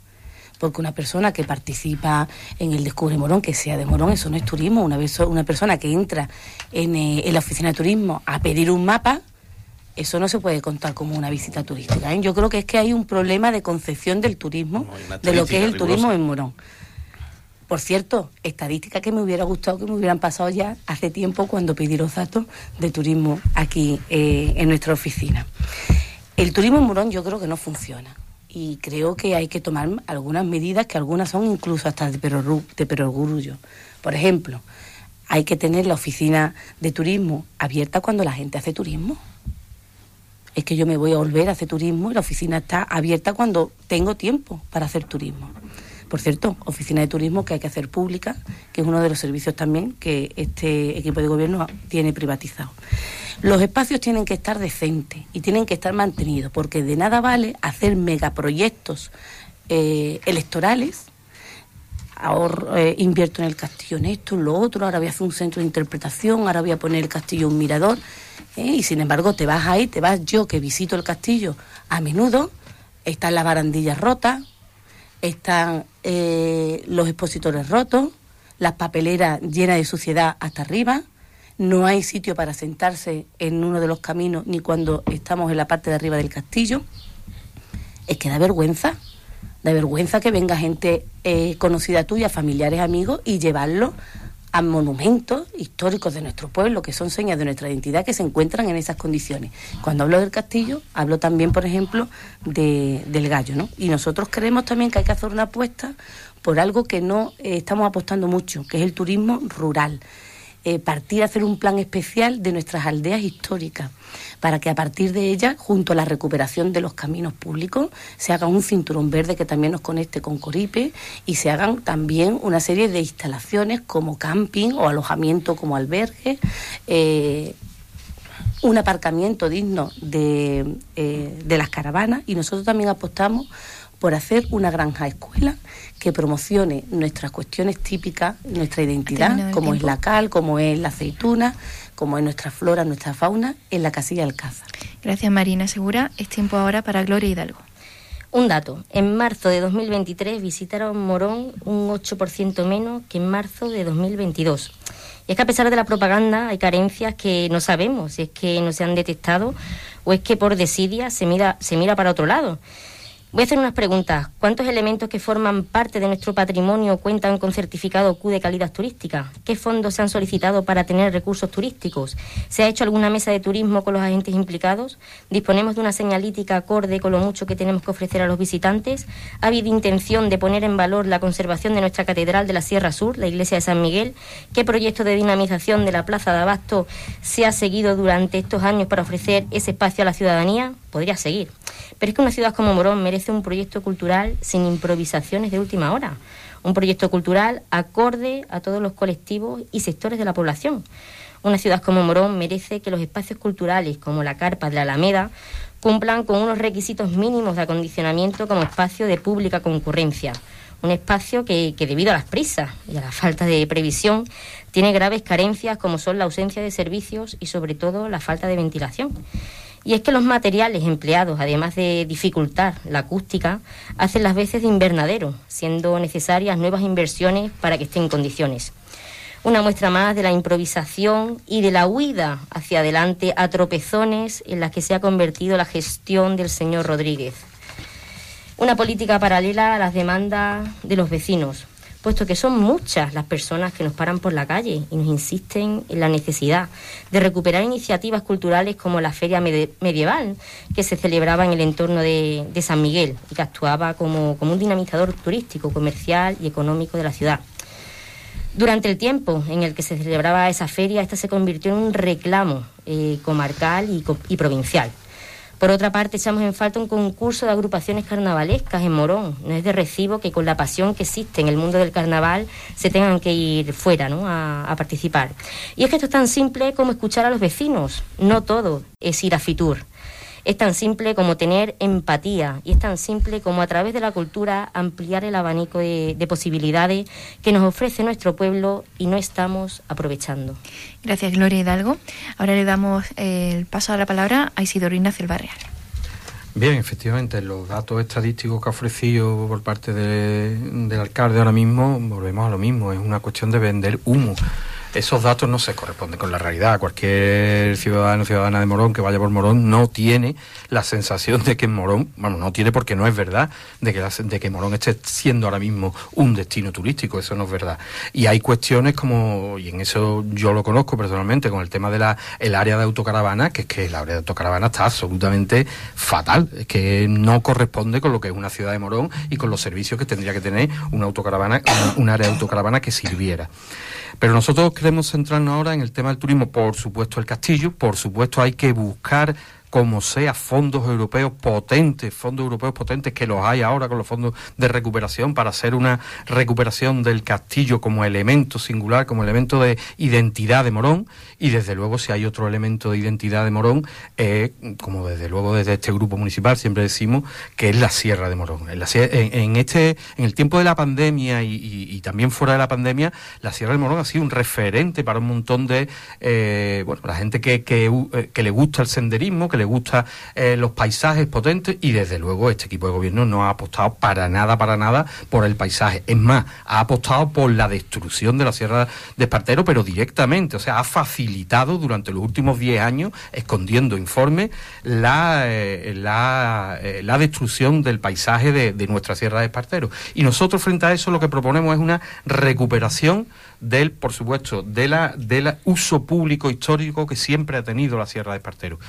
Speaker 2: porque una persona que participa en el Descubre Morón, que sea de Morón, eso no es turismo. Una, vez, una persona que entra en, eh, en la oficina de turismo a pedir un mapa, eso no se puede contar como una visita turística. ¿eh? Yo creo que es que hay un problema de concepción del turismo, de lo que es el turismo en Morón. Por cierto, estadística que me hubiera gustado que me hubieran pasado ya hace tiempo cuando pedí los datos de turismo aquí eh, en nuestra oficina. El turismo en Morón yo creo que no funciona y creo que hay que tomar algunas medidas que algunas son incluso hasta de perogrullo. Por ejemplo, hay que tener la oficina de turismo abierta cuando la gente hace turismo. Es que yo me voy a volver a hacer turismo y la oficina está abierta cuando tengo tiempo para hacer turismo. Por cierto, oficina de turismo que hay que hacer pública, que es uno de los servicios también que este equipo de gobierno tiene privatizado. Los espacios tienen que estar decentes y tienen que estar mantenidos, porque de nada vale hacer megaproyectos eh, electorales. Ahora eh, invierto en el castillo en esto, en lo otro, ahora voy a hacer un centro de interpretación, ahora voy a poner el castillo un mirador, eh, y sin embargo te vas ahí, te vas yo que visito el castillo a menudo, están las barandillas rotas, están eh, los expositores rotos, las papeleras llenas de suciedad hasta arriba, no hay sitio para sentarse en uno de los caminos ni cuando estamos en la parte de arriba del castillo. Es que da vergüenza, da vergüenza que venga gente eh, conocida tuya, familiares, amigos, y llevarlo a monumentos históricos de nuestro pueblo, que son señas de nuestra identidad, que se encuentran en esas condiciones. Cuando hablo del castillo, hablo también, por ejemplo, del gallo, ¿no? Y nosotros creemos también que hay que hacer una apuesta por algo que no eh, estamos apostando mucho, que es el turismo rural. Eh, partir a hacer un plan especial de nuestras aldeas históricas, para que a partir de ellas, junto a la recuperación de los caminos públicos, se haga un cinturón verde que también nos conecte con Coripe y se hagan también una serie de instalaciones como camping o alojamiento como albergue. Eh, un aparcamiento digno de, eh, de las caravanas y nosotros también apostamos por hacer una granja escuela que promocione nuestras cuestiones típicas, nuestra identidad, como es la cal, como es la aceituna, como es nuestra flora, nuestra fauna, en la casilla Alcázar.
Speaker 1: Gracias Marina Segura. Es tiempo ahora para Gloria Hidalgo.
Speaker 3: Un dato, en marzo de 2023 visitaron Morón un 8% menos que en marzo de 2022. Y es que a pesar de la propaganda hay carencias que no sabemos si es que no se han detectado o es que por desidia se mira, se mira para otro lado. Voy a hacer unas preguntas. ¿Cuántos elementos que forman parte de nuestro patrimonio cuentan con certificado Q de calidad turística? ¿Qué fondos se han solicitado para tener recursos turísticos? ¿Se ha hecho alguna mesa de turismo con los agentes implicados? ¿Disponemos de una señalítica acorde con lo mucho que tenemos que ofrecer a los visitantes? ¿Ha habido intención de poner en valor la conservación de nuestra catedral de la Sierra Sur, la iglesia de San Miguel? ¿Qué proyecto de dinamización de la Plaza de Abasto se ha seguido durante estos años para ofrecer ese espacio a la ciudadanía? Podría seguir. Pero es que una ciudad como Morón merece un proyecto cultural sin improvisaciones de última hora. Un proyecto cultural acorde a todos los colectivos y sectores de la población. Una ciudad como Morón merece que los espacios culturales, como la carpa de la Alameda, cumplan con unos requisitos mínimos de acondicionamiento como espacio de pública concurrencia. Un espacio que, debido a las prisas y a la falta de previsión, tiene graves carencias como son la ausencia de servicios y sobre todo la falta de ventilación. Y es que los materiales empleados, además de dificultar la acústica, hacen las veces de invernadero, siendo necesarias nuevas inversiones para que esté en condiciones. Una muestra más de la improvisación y de la huida hacia adelante a tropezones en las que se ha convertido la gestión del señor Rodríguez. Una política paralela a las demandas de los vecinos, puesto que son muchas las personas que nos paran por la calle y nos insisten en la necesidad de recuperar iniciativas culturales como la Feria Medieval, que se celebraba en el entorno de, San Miguel y que actuaba como, un dinamizador turístico, comercial y económico de la ciudad. Durante el tiempo en el que se celebraba esa feria, esta se convirtió en un reclamo eh, comarcal y provincial. Por otra parte, echamos en falta un concurso de agrupaciones carnavalescas en Morón. No es de recibo que con la pasión que existe en el mundo del carnaval se tengan que ir fuera ¿no? a, a participar. Y es que esto es tan simple como escuchar a los vecinos. No todo es ir a Fitur. Es tan simple como tener empatía y es tan simple como a través de la cultura ampliar el abanico de, posibilidades que nos ofrece nuestro pueblo y no estamos aprovechando.
Speaker 1: Gracias, Gloria Hidalgo. Ahora le damos el paso a la palabra a Isidoro Ignacio El Barreal.
Speaker 6: Bien, efectivamente, los datos estadísticos que ha ofrecido por parte del alcalde ahora mismo, volvemos a lo mismo, es una cuestión de vender humo. Esos datos no se corresponden con la realidad. Cualquier ciudadano o ciudadana de Morón que vaya por Morón no tiene la sensación de que Morón, bueno, no tiene porque no es verdad, de que, de que Morón esté siendo ahora mismo un destino turístico, eso no es verdad. Y hay cuestiones como, y en eso yo lo conozco personalmente, con el tema de la el área de autocaravana, que es que el área de autocaravana está absolutamente fatal, es que no corresponde con lo que es una ciudad de Morón y con los servicios que tendría que tener una autocaravana, un área de autocaravana que sirviera. Pero nosotros queremos centrarnos ahora en el tema del turismo, por supuesto el castillo, por supuesto hay que buscar como sea, fondos europeos potentes, fondos europeos potentes que los hay ahora con los fondos de recuperación para hacer una recuperación del castillo como elemento singular, como elemento de identidad de Morón y desde luego si hay otro elemento de identidad de Morón, eh, como desde luego desde este grupo municipal siempre decimos que es la Sierra de Morón. En, este, en el tiempo de la pandemia y, también fuera de la pandemia, la Sierra de Morón ha sido un referente para un montón de, eh, bueno, la gente que, que, eh, que le gusta el senderismo, que le gusta eh, los paisajes potentes y desde luego este equipo de gobierno no ha apostado para nada, para nada por el paisaje. Es más, ha apostado por la destrucción de la Sierra de Espartero, pero directamente, o sea, ha facilitado durante los últimos 10 años, escondiendo informes, la, eh, la, eh, la, destrucción del paisaje de, de nuestra Sierra de Espartero. Y nosotros frente a eso lo que proponemos es una recuperación del, por supuesto, de la, del uso público histórico que siempre ha tenido la Sierra de Espartero.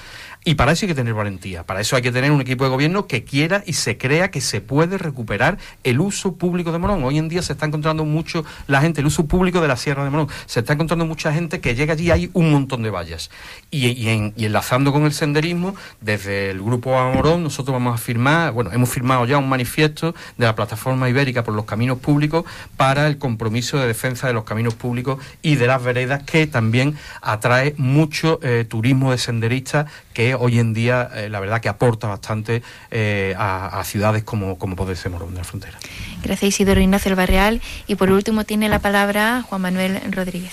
Speaker 6: Y para eso hay que tener valentía, para eso hay que tener un equipo de gobierno que quiera y se crea que se puede recuperar el uso público de Morón. Hoy en día se está encontrando mucho la gente, el uso público de la Sierra de Morón. Se está encontrando mucha gente que llega allí y hay un montón de vallas. Y, enlazando con el senderismo, desde el Grupo a Morón, nosotros vamos a firmar, bueno, hemos firmado ya un manifiesto de la Plataforma Ibérica por los Caminos Públicos para el compromiso de defensa de los caminos públicos y de las veredas, que también atrae mucho eh, turismo de senderistas que hoy en día eh, la verdad que aporta bastante eh, a, ciudades como, como puede ser Morón de la Frontera.
Speaker 1: Gracias Isidoro Ignacio El Barreal y por último tiene la palabra Juan Manuel Rodríguez.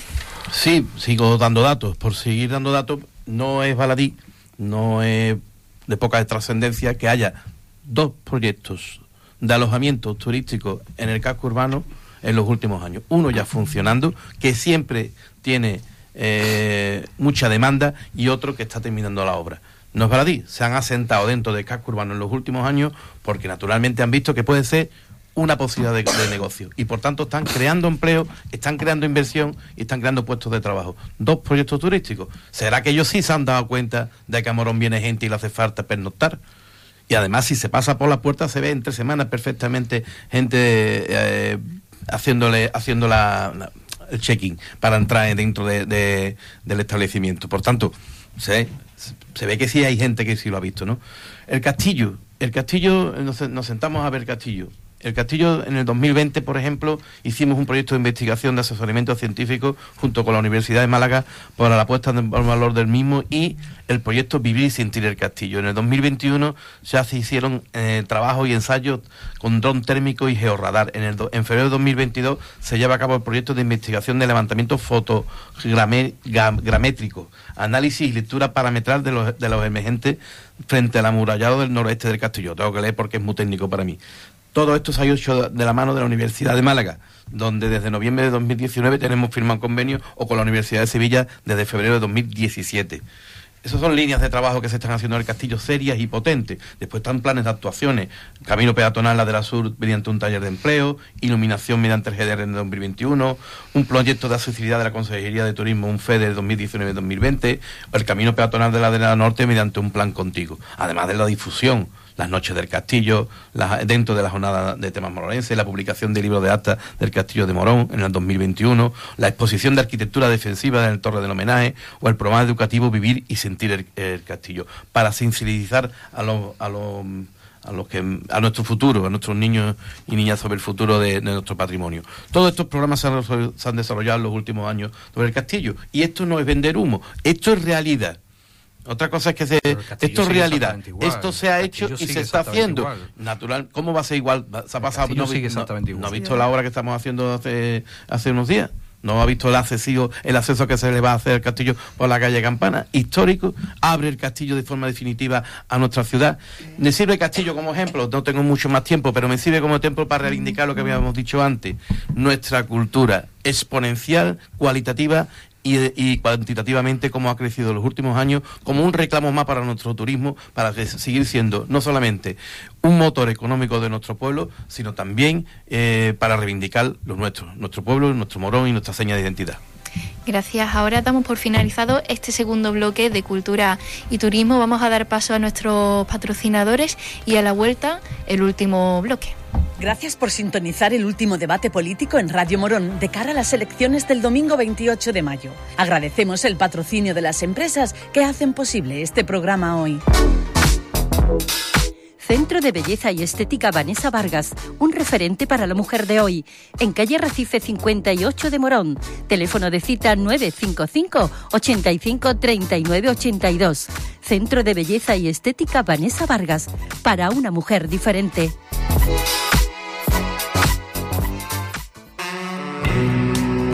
Speaker 7: Sí, sigo dando datos. Por seguir dando datos, no es baladí, no es de poca trascendencia que haya dos proyectos de alojamiento turístico en el casco urbano en los últimos años. Uno ya funcionando, que siempre tiene eh, mucha demanda y otro que está terminando la obra. No es baladí, se han asentado dentro del casco urbano en los últimos años porque naturalmente han visto que puede ser una posibilidad de, negocio y por tanto están creando empleo, están creando inversión y están creando puestos de trabajo. Dos proyectos turísticos. ¿Será que ellos sí se han dado cuenta de que a Morón viene gente y le hace falta pernoctar? Y además si se pasa por la puerta se ve entre semanas perfectamente gente eh, haciéndole, haciendo la, el check-in para entrar dentro de, del establecimiento. Por tanto, se, se ve que sí hay gente que sí lo ha visto, ¿no? El castillo, el castillo, nos, nos sentamos a ver el castillo. El Castillo, en el 2020, por ejemplo, hicimos un proyecto de investigación de asesoramiento científico junto con la Universidad de Málaga para la puesta en valor del mismo y el proyecto Vivir y Sentir el Castillo. En el 2021 ya se hicieron eh, trabajos y ensayos con dron térmico y georradar. En, el en febrero de 2022 se lleva a cabo el proyecto de investigación de levantamiento fotogramétrico, análisis y lectura parametral de los, de los emergentes frente al amurallado del noroeste del castillo. Tengo que leer porque es muy técnico para mí. Todo esto se ha hecho de la mano de la Universidad de Málaga, donde desde noviembre de 2019 tenemos firmado un convenio, o con la Universidad de Sevilla desde febrero de 2017. Esas son líneas de trabajo que se están haciendo en el castillo serias y potentes. Después están planes de actuaciones. Camino peatonal la de la Sur mediante un taller de empleo, iluminación mediante el GDR en 2021, un proyecto de accesibilidad de la Consejería de Turismo, un FEDER 2019-2020, el camino peatonal de la de la Norte mediante un plan contigo. Además de la difusión las noches del castillo, dentro de la jornada de temas moronenses, la publicación del libro de actas del castillo de Morón en el 2021, la exposición de arquitectura defensiva en el Torre del Homenaje o el programa educativo Vivir y Sentir el, Castillo, para sensibilizar a los... A los a los que a nuestro futuro, a nuestros niños y niñas sobre el futuro de, nuestro patrimonio. Todos estos programas se han, se han, desarrollado en los últimos años sobre el castillo y esto no es vender humo, esto es realidad. Otra cosa es que se, esto es realidad. esto se ha hecho y se está haciendo. Natural, ¿cómo va a ser igual? Se ha pasado.
Speaker 6: No, sigue exactamente igual.
Speaker 7: ¿No ha visto la obra que estamos haciendo hace, hace unos días? no ha visto el acceso, el acceso que se le va a hacer al castillo por la calle Campana, histórico, abre el castillo de forma definitiva a nuestra ciudad. Me sirve el castillo como ejemplo, no tengo mucho más tiempo, pero me sirve como ejemplo para reivindicar lo que habíamos dicho antes, nuestra cultura exponencial, cualitativa y, cuantitativamente cómo ha crecido en los últimos años, como un reclamo más para nuestro turismo, para seguir siendo no solamente un motor económico de nuestro pueblo, sino también eh, para reivindicar los nuestros, nuestro pueblo, nuestro morón y nuestra seña de identidad.
Speaker 1: Gracias. Ahora damos por finalizado este segundo bloque de cultura y turismo. Vamos a dar paso a nuestros patrocinadores y a la vuelta el último bloque.
Speaker 9: Gracias por sintonizar el último debate político en Radio Morón de cara a las elecciones del domingo 28 de mayo. Agradecemos el patrocinio de las empresas que hacen posible este programa hoy.
Speaker 4: Centro de Belleza y Estética Vanessa Vargas, un referente para la mujer de hoy, en calle Recife 58 de Morón. Teléfono de cita 955 85 39 82. Centro de Belleza y Estética Vanessa Vargas, para una mujer diferente.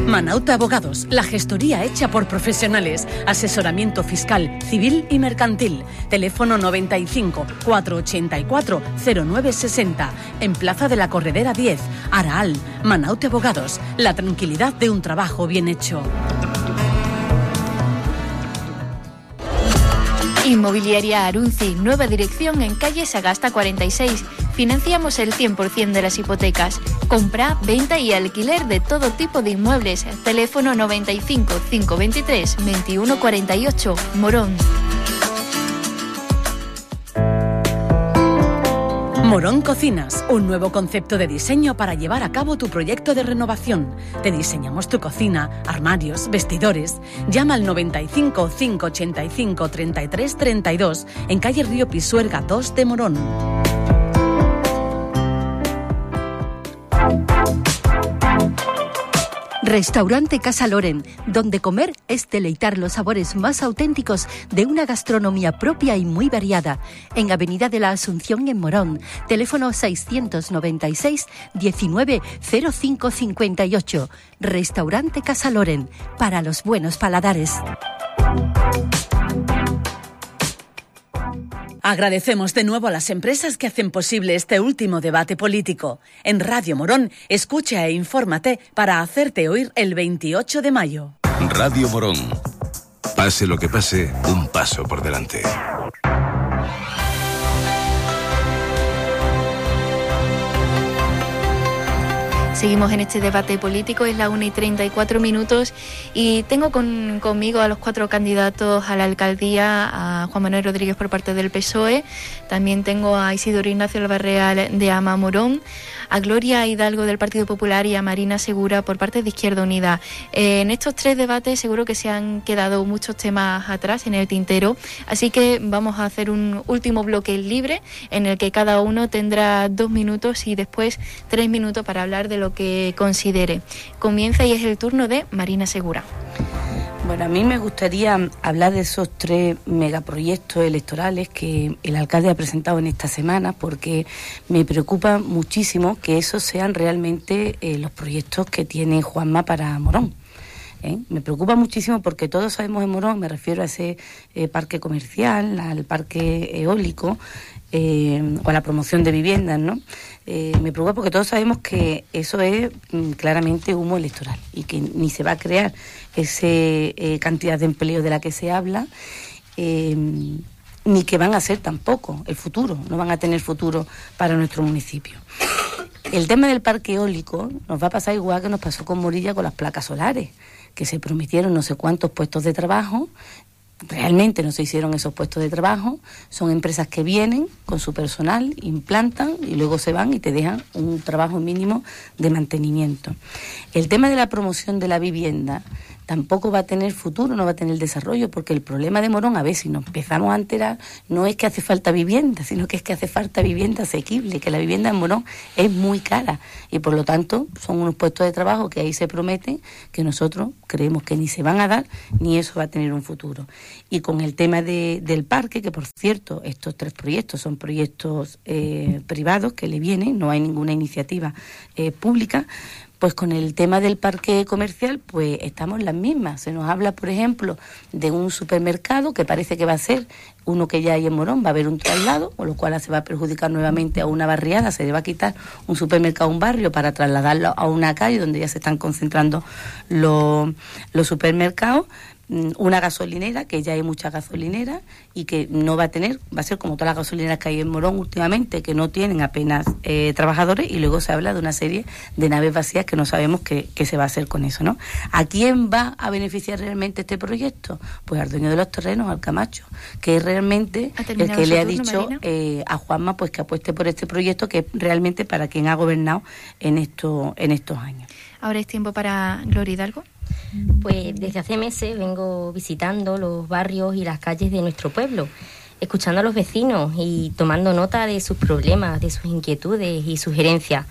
Speaker 9: Manauta Abogados, la gestoría hecha por profesionales, asesoramiento fiscal, civil y mercantil. Teléfono 95 484 0960, en Plaza de la Corredera 10, Araal. Manauta Abogados, la tranquilidad de un trabajo bien hecho.
Speaker 1: Inmobiliaria Arunzi, nueva dirección en calle Sagasta 46. Financiamos el 100% de las hipotecas. Compra, venta y alquiler de todo tipo de inmuebles. Teléfono 95 523 2148, Morón.
Speaker 9: Morón Cocinas, un nuevo concepto de diseño para llevar a cabo tu proyecto de renovación. Te diseñamos tu cocina, armarios, vestidores. Llama al 95 585 33 32 en calle Río Pisuerga 2 de Morón.
Speaker 4: Restaurante Casa Loren, donde comer es deleitar los sabores más auténticos de una gastronomía propia y muy variada. En Avenida de la Asunción en Morón, teléfono 696 19 0558. Restaurante Casa Loren, para los buenos paladares.
Speaker 9: Agradecemos de nuevo a las empresas que hacen posible este último debate político. En Radio Morón, escucha e infórmate para hacerte oír el 28 de mayo.
Speaker 5: Radio Morón. Pase lo que pase, un paso por delante.
Speaker 1: Seguimos en este debate político, es la 1 y 34 minutos y tengo conmigo a los cuatro candidatos a la alcaldía, a Juan Manuel Rodríguez por parte del PSOE, también tengo a Isidoro Ignacio Albarreal de Ama Morón, a Gloria Hidalgo del Partido Popular y a Marina Segura por parte de Izquierda Unida. Eh, en estos tres debates seguro que se han quedado muchos temas atrás en el tintero, así que vamos a hacer un último bloque libre en el que cada uno tendrá dos minutos y después tres minutos para hablar de lo que considere. Comienza y es el turno de Marina Segura.
Speaker 2: Bueno, a mí me gustaría hablar de esos tres megaproyectos electorales que el alcalde ha presentado en esta semana, porque me preocupa muchísimo que esos sean realmente eh, los proyectos que tiene Juanma para Morón. ¿Eh? Me preocupa muchísimo porque todos sabemos en Morón, me refiero a ese eh, parque comercial, al parque eólico o a la promoción de viviendas, ¿no? me preocupa porque todos sabemos que eso es mm, claramente humo electoral y que ni se va a crear esa eh, cantidad de empleo de la que se habla, eh, ni que van a ser tampoco el futuro, no van a tener futuro para nuestro municipio. El tema del parque eólico nos va a pasar igual que nos pasó con Morilla con las placas solares, que se prometieron no sé cuántos puestos de trabajo realmente no se hicieron esos puestos de trabajo, son empresas que vienen con su personal, implantan y luego se van y te dejan un trabajo mínimo de mantenimiento. El tema de la promoción de la vivienda tampoco va a tener futuro, no va a tener desarrollo, porque el problema de Morón, a ver si nos empezamos a enterar, no es que hace falta vivienda, sino que es que hace falta vivienda asequible, que la vivienda en Morón es muy cara y por lo tanto son unos puestos de trabajo que ahí se prometen que nosotros creemos que ni se van a dar ni eso va a tener un futuro. Y con el tema del parque, que por cierto, estos tres proyectos son proyectos eh, privados que le vienen, no hay ninguna iniciativa eh, pública, Pues con el tema del parque comercial, pues estamos las mismas. Se nos habla, por ejemplo, de un supermercado que parece que va a ser uno que ya hay en Morón, va a haber un traslado, con lo cual se va a perjudicar nuevamente a una barriada, se le va a quitar un supermercado a un barrio para trasladarlo a una calle donde ya se están concentrando los, los supermercados una gasolinera, que ya hay muchas gasolineras y que no va a tener, va a ser como todas las gasolineras que hay en Morón últimamente, que no tienen apenas eh, trabajadores y luego se habla de una serie de naves vacías que no sabemos qué, se va a hacer con eso, ¿no? ¿A quién va a beneficiar realmente este proyecto? Pues al dueño de los terrenos, al Camacho, que es realmente el que le ha dicho eh, a Juanma pues que apueste por este proyecto que es realmente para quien ha gobernado en, esto, en estos años.
Speaker 1: Ahora es tiempo para Gloria Hidalgo.
Speaker 3: Pues desde hace meses vengo visitando los barrios y las calles de nuestro pueblo, escuchando a los vecinos y tomando nota de sus problemas, de sus inquietudes y sugerencias.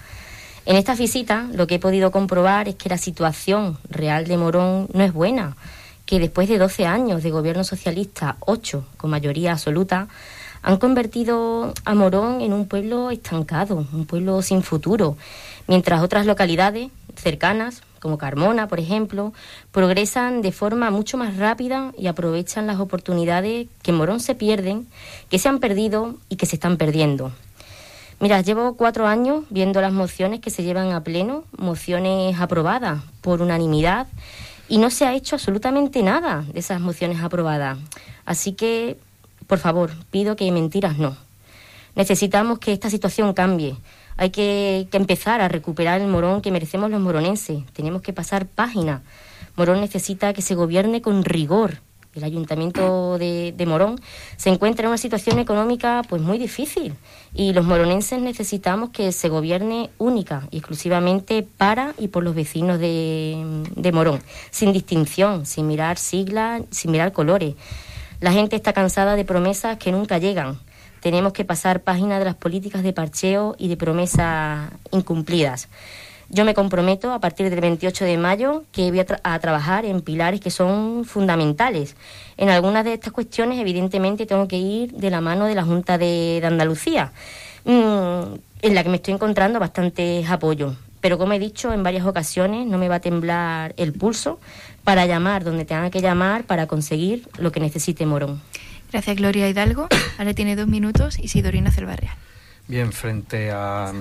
Speaker 3: En esta visita lo que he podido comprobar es que la situación real de Morón no es buena, que después de 12 años de gobierno socialista, 8 con mayoría absoluta, han convertido a Morón en un pueblo estancado, un pueblo sin futuro, mientras otras localidades cercanas como Carmona, por ejemplo, progresan de forma mucho más rápida y aprovechan las oportunidades que en Morón se pierden, que se han perdido y que se están perdiendo. Mira, llevo cuatro años viendo las mociones que se llevan a pleno, mociones aprobadas por unanimidad, y no se ha hecho absolutamente nada de esas mociones aprobadas. Así que, por favor, pido que mentiras no. Necesitamos que esta situación cambie. Hay que, empezar a recuperar el Morón que merecemos los moronenses. Tenemos que pasar página. Morón necesita que se gobierne con rigor. El ayuntamiento de, Morón se encuentra en una situación económica pues muy difícil y los moronenses necesitamos que se gobierne única y exclusivamente para y por los vecinos de, de Morón, sin distinción, sin mirar siglas, sin mirar colores. La gente está cansada de promesas que nunca llegan tenemos que pasar página de las políticas de parcheo y de promesas incumplidas. Yo me comprometo a partir del 28 de mayo que voy a, trabajar en pilares que son fundamentales. En algunas de estas cuestiones, evidentemente, tengo que ir de la mano de la Junta de, Andalucía, mm, en la que me estoy encontrando bastante apoyo. Pero como he dicho en varias ocasiones, no me va a temblar el pulso para llamar donde tenga que llamar para conseguir lo que necesite Morón.
Speaker 1: Gracias, Gloria Hidalgo. Ahora tiene dos minutos y Sidorina Celvarreal.
Speaker 6: Bien, frente a,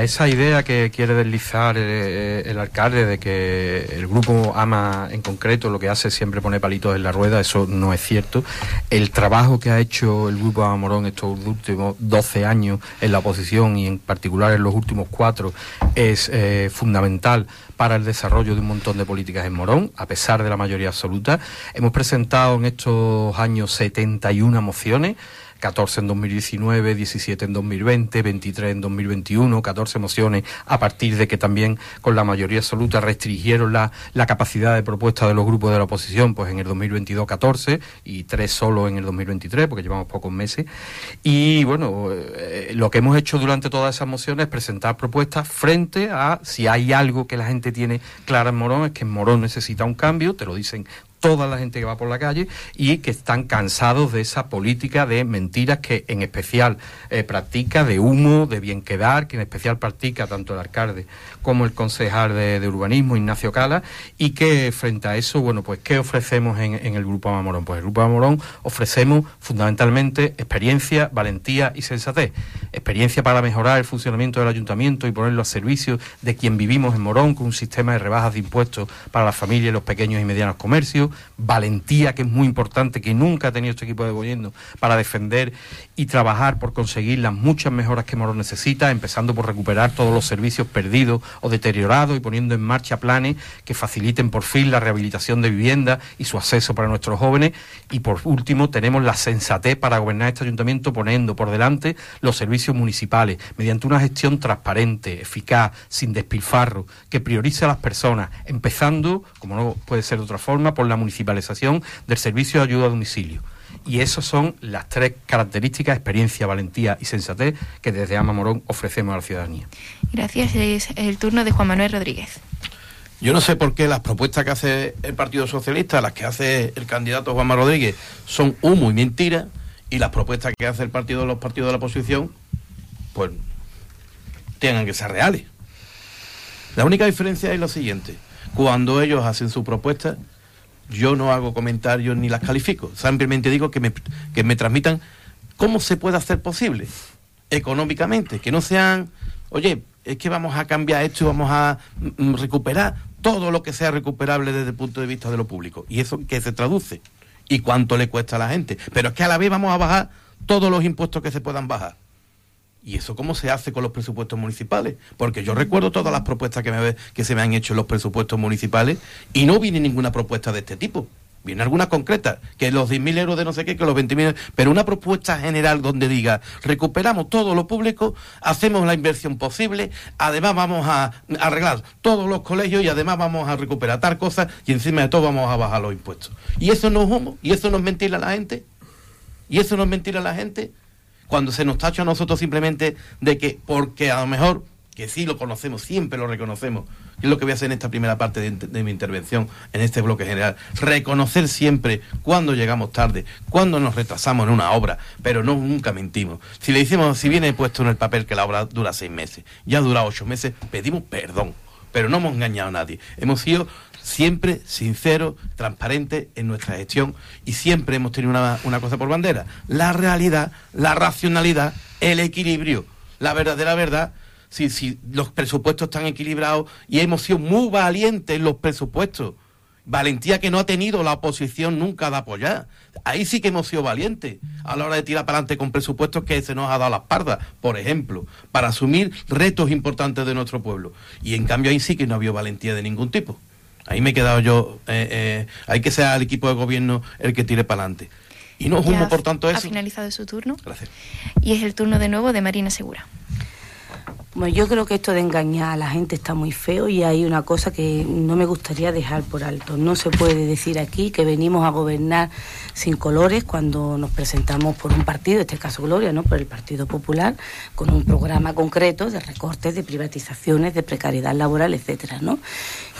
Speaker 6: esa idea que quiere deslizar el, alcalde de que el grupo AMA en concreto lo que hace es siempre pone palitos en la rueda, eso no es cierto. El trabajo que ha hecho el grupo AMA Morón estos últimos 12 años en la oposición y en particular en los últimos cuatro es eh, fundamental para el desarrollo de un montón de políticas en Morón, a pesar de la mayoría absoluta. Hemos presentado en estos años 71 mociones. 14 en 2019, 17 en 2020, 23 en 2021, 14 mociones a partir de que también con la mayoría absoluta restringieron la, la capacidad de propuesta de los grupos de la oposición, pues en el 2022 14 y tres solo en el 2023, porque llevamos pocos meses. Y bueno, eh, lo que hemos hecho durante todas esas mociones es presentar propuestas frente a si hay algo que la gente tiene clara en Morón, es que Morón necesita un cambio, te lo dicen toda la gente que va por la calle y que están cansados de esa política de mentiras que en especial eh, practica, de humo, de bien quedar, que en especial practica tanto el alcalde como el concejal de, urbanismo, Ignacio Cala, y que frente a eso, bueno, pues ¿qué ofrecemos en, el Grupo Amorón? Pues el Grupo Amorón ofrecemos fundamentalmente experiencia, valentía y sensatez. Experiencia para mejorar el funcionamiento del ayuntamiento y ponerlo a servicio de quien vivimos en Morón con un sistema de rebajas de impuestos para las familias y los pequeños y medianos comercios valentía, que es muy importante, que nunca ha tenido este equipo de gobierno para defender y trabajar por conseguir las muchas mejoras que Morón necesita, empezando por recuperar todos los servicios perdidos o deteriorados y poniendo en marcha planes que faciliten por fin la rehabilitación de viviendas y su acceso para nuestros jóvenes. Y por último, tenemos la sensatez para gobernar este ayuntamiento poniendo por delante los servicios municipales mediante una gestión transparente, eficaz, sin despilfarro, que priorice a las personas, empezando, como no puede ser de otra forma, por la municipalización del servicio de ayuda a domicilio. Y esas son las tres características, experiencia, valentía y sensatez, que desde Ama Morón ofrecemos a la ciudadanía.
Speaker 1: Gracias. Es el turno de Juan Manuel Rodríguez.
Speaker 7: Yo no sé por qué las propuestas que hace el Partido Socialista, las que hace el candidato Juan Manuel Rodríguez, son humo y mentira, y las propuestas que hace el partido de los partidos de la oposición, pues tengan que ser reales. La única diferencia es lo siguiente. Cuando ellos hacen su propuesta, yo no hago comentarios ni las califico. Simplemente digo que me, que me transmitan cómo se puede hacer posible económicamente, que no sean, oye, es que vamos a cambiar esto y vamos a mm, mm, recuperar todo lo que sea recuperable desde el punto de vista de lo público. ¿Y eso qué se traduce? ¿Y cuánto le cuesta a la gente? Pero es que a la vez vamos a bajar todos los impuestos que se puedan bajar. ¿Y eso cómo se hace con los presupuestos municipales? Porque yo recuerdo todas las propuestas que, se me han hecho en los presupuestos municipales y no viene ninguna propuesta de este tipo. Viene alguna concreta, que los 10.000 euros de no sé qué, que los 20.000 pero una propuesta general donde diga, recuperamos todo lo público, hacemos la inversión posible, además vamos a arreglar todos los colegios y además vamos a recuperar tal cosa y encima de todo vamos a bajar los impuestos. ¿Y eso no es humo? ¿Y eso no es mentir a la gente? ¿Y eso no es mentir a la gente? Cuando se nos tacha a nosotros simplemente de que, porque a lo mejor, que sí lo conocemos, siempre lo reconocemos, es lo que voy a hacer en esta primera parte de, mi intervención, en este bloque general, reconocer siempre cuando llegamos tarde, cuando nos retrasamos en una obra, pero no nunca mentimos. Si le decimos, si viene puesto en el papel que la obra dura seis meses, ya dura ocho meses, pedimos perdón, pero no hemos engañado a nadie. Hemos sido siempre sincero, transparente en nuestra gestión y siempre hemos tenido una, cosa por bandera, la realidad, la racionalidad, el equilibrio, la verdadera verdad. Si, si los presupuestos están equilibrados y hemos sido muy valientes en los presupuestos, valentía que no ha tenido la oposición nunca de apoyar. Ahí sí que hemos sido valientes a la hora de tirar para adelante con presupuestos que se nos ha dado la espalda, por ejemplo, para asumir retos importantes de nuestro pueblo. Y en cambio ahí sí que no ha habido valentía de ningún tipo. Ahí me he quedado yo. Eh, eh, hay que ser el equipo de gobierno el que tire para adelante. Y no humo, por tanto, eso.
Speaker 1: Ha finalizado su turno.
Speaker 7: Gracias.
Speaker 1: Y es el turno de nuevo de Marina Segura.
Speaker 2: Bueno, yo creo que esto de engañar a la gente está muy feo y hay una cosa que no me gustaría dejar por alto. No se puede decir aquí que venimos a gobernar sin colores cuando nos presentamos por un partido, en este caso Gloria, ¿no? por el Partido Popular, con un programa concreto de recortes, de privatizaciones, de precariedad laboral, etcétera, ¿no?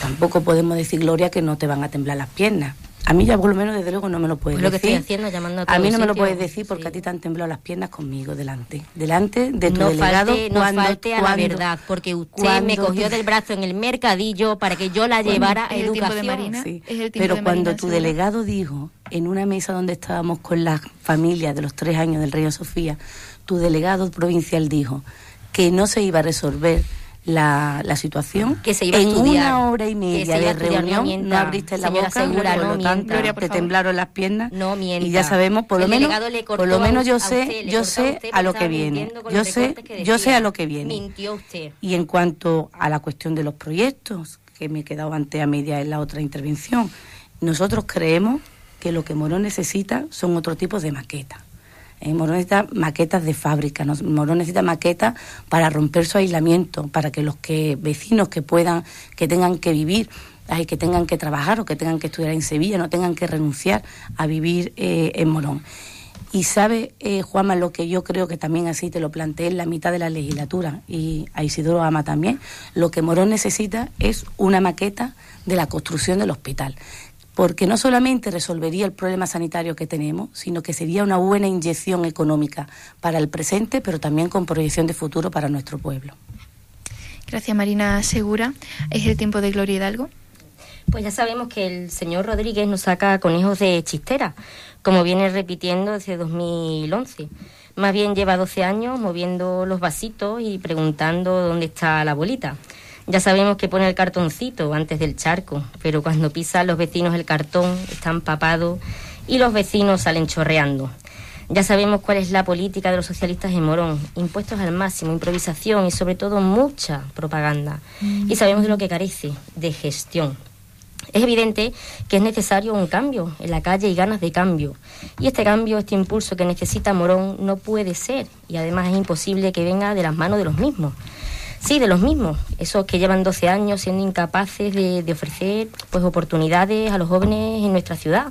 Speaker 2: Tampoco podemos decir Gloria que no te van a temblar las piernas a mí ya por lo menos desde luego no me lo puedes
Speaker 3: pues
Speaker 2: decir.
Speaker 3: Lo que estoy haciendo, llamando
Speaker 2: a, a mí no me lo puedes decir porque a ti te han temblado las piernas conmigo delante. Delante de tu
Speaker 3: no
Speaker 2: delegado.
Speaker 3: Falte, no falte a la verdad, porque usted me cogió del brazo en el mercadillo para que yo la llevara a educación.
Speaker 2: Marina, Pero cuando tu delegado dijo en una mesa donde estábamos con las familias de los tres años del Rey Sofía, tu delegado provincial dijo que no se iba a resolver la, la situación.
Speaker 3: Que se iba
Speaker 2: en
Speaker 3: a estudiar,
Speaker 2: una hora y media de reunión no, abriste la boca,
Speaker 3: segura,
Speaker 2: por
Speaker 3: lo
Speaker 2: tanto te temblaron las piernas
Speaker 3: no mienta.
Speaker 2: y ya sabemos, por lo menos, por lo menos yo sé, yo sé a lo que viene, yo sé, yo sé a lo que viene.
Speaker 3: Mintió usted.
Speaker 2: Y en cuanto a la cuestión de los proyectos, que me he quedado ante a media en la otra intervención, nosotros creemos que lo que Morón necesita son otro tipo de maquetas eh, Morón necesita maquetas de fábrica, Morón necesita maquetas para romper su aislamiento, para que los que vecinos que puedan, que tengan que vivir, ay, que tengan que trabajar o que tengan que estudiar en Sevilla, no tengan que renunciar a vivir eh, en Morón. Y sabe, eh, Juanma, lo que yo creo que también así te lo planteé en la mitad de la legislatura, y a Isidoro Ama también, lo que Morón necesita es una maqueta de la construcción del hospital porque no solamente resolvería el problema sanitario que tenemos, sino que sería una buena inyección económica para el presente, pero también con proyección de futuro para nuestro pueblo.
Speaker 1: Gracias, Marina Segura. ¿Es el tiempo de Gloria Hidalgo?
Speaker 3: Pues ya sabemos que el señor Rodríguez nos saca conejos de chistera, como viene repitiendo desde 2011. Más bien lleva 12 años moviendo los vasitos y preguntando dónde está la bolita. Ya sabemos que pone el cartoncito antes del charco, pero cuando pisan los vecinos el cartón está empapado y los vecinos salen chorreando. Ya sabemos cuál es la política de los socialistas en Morón. Impuestos al máximo, improvisación y sobre todo mucha propaganda. Y sabemos de lo que carece, de gestión. Es evidente que es necesario un cambio en la calle y ganas de cambio. Y este cambio, este impulso que necesita Morón no puede ser. Y además es imposible que venga de las manos de los mismos. Sí, de los mismos, esos que llevan 12 años siendo incapaces de, ofrecer pues oportunidades a los jóvenes en nuestra ciudad,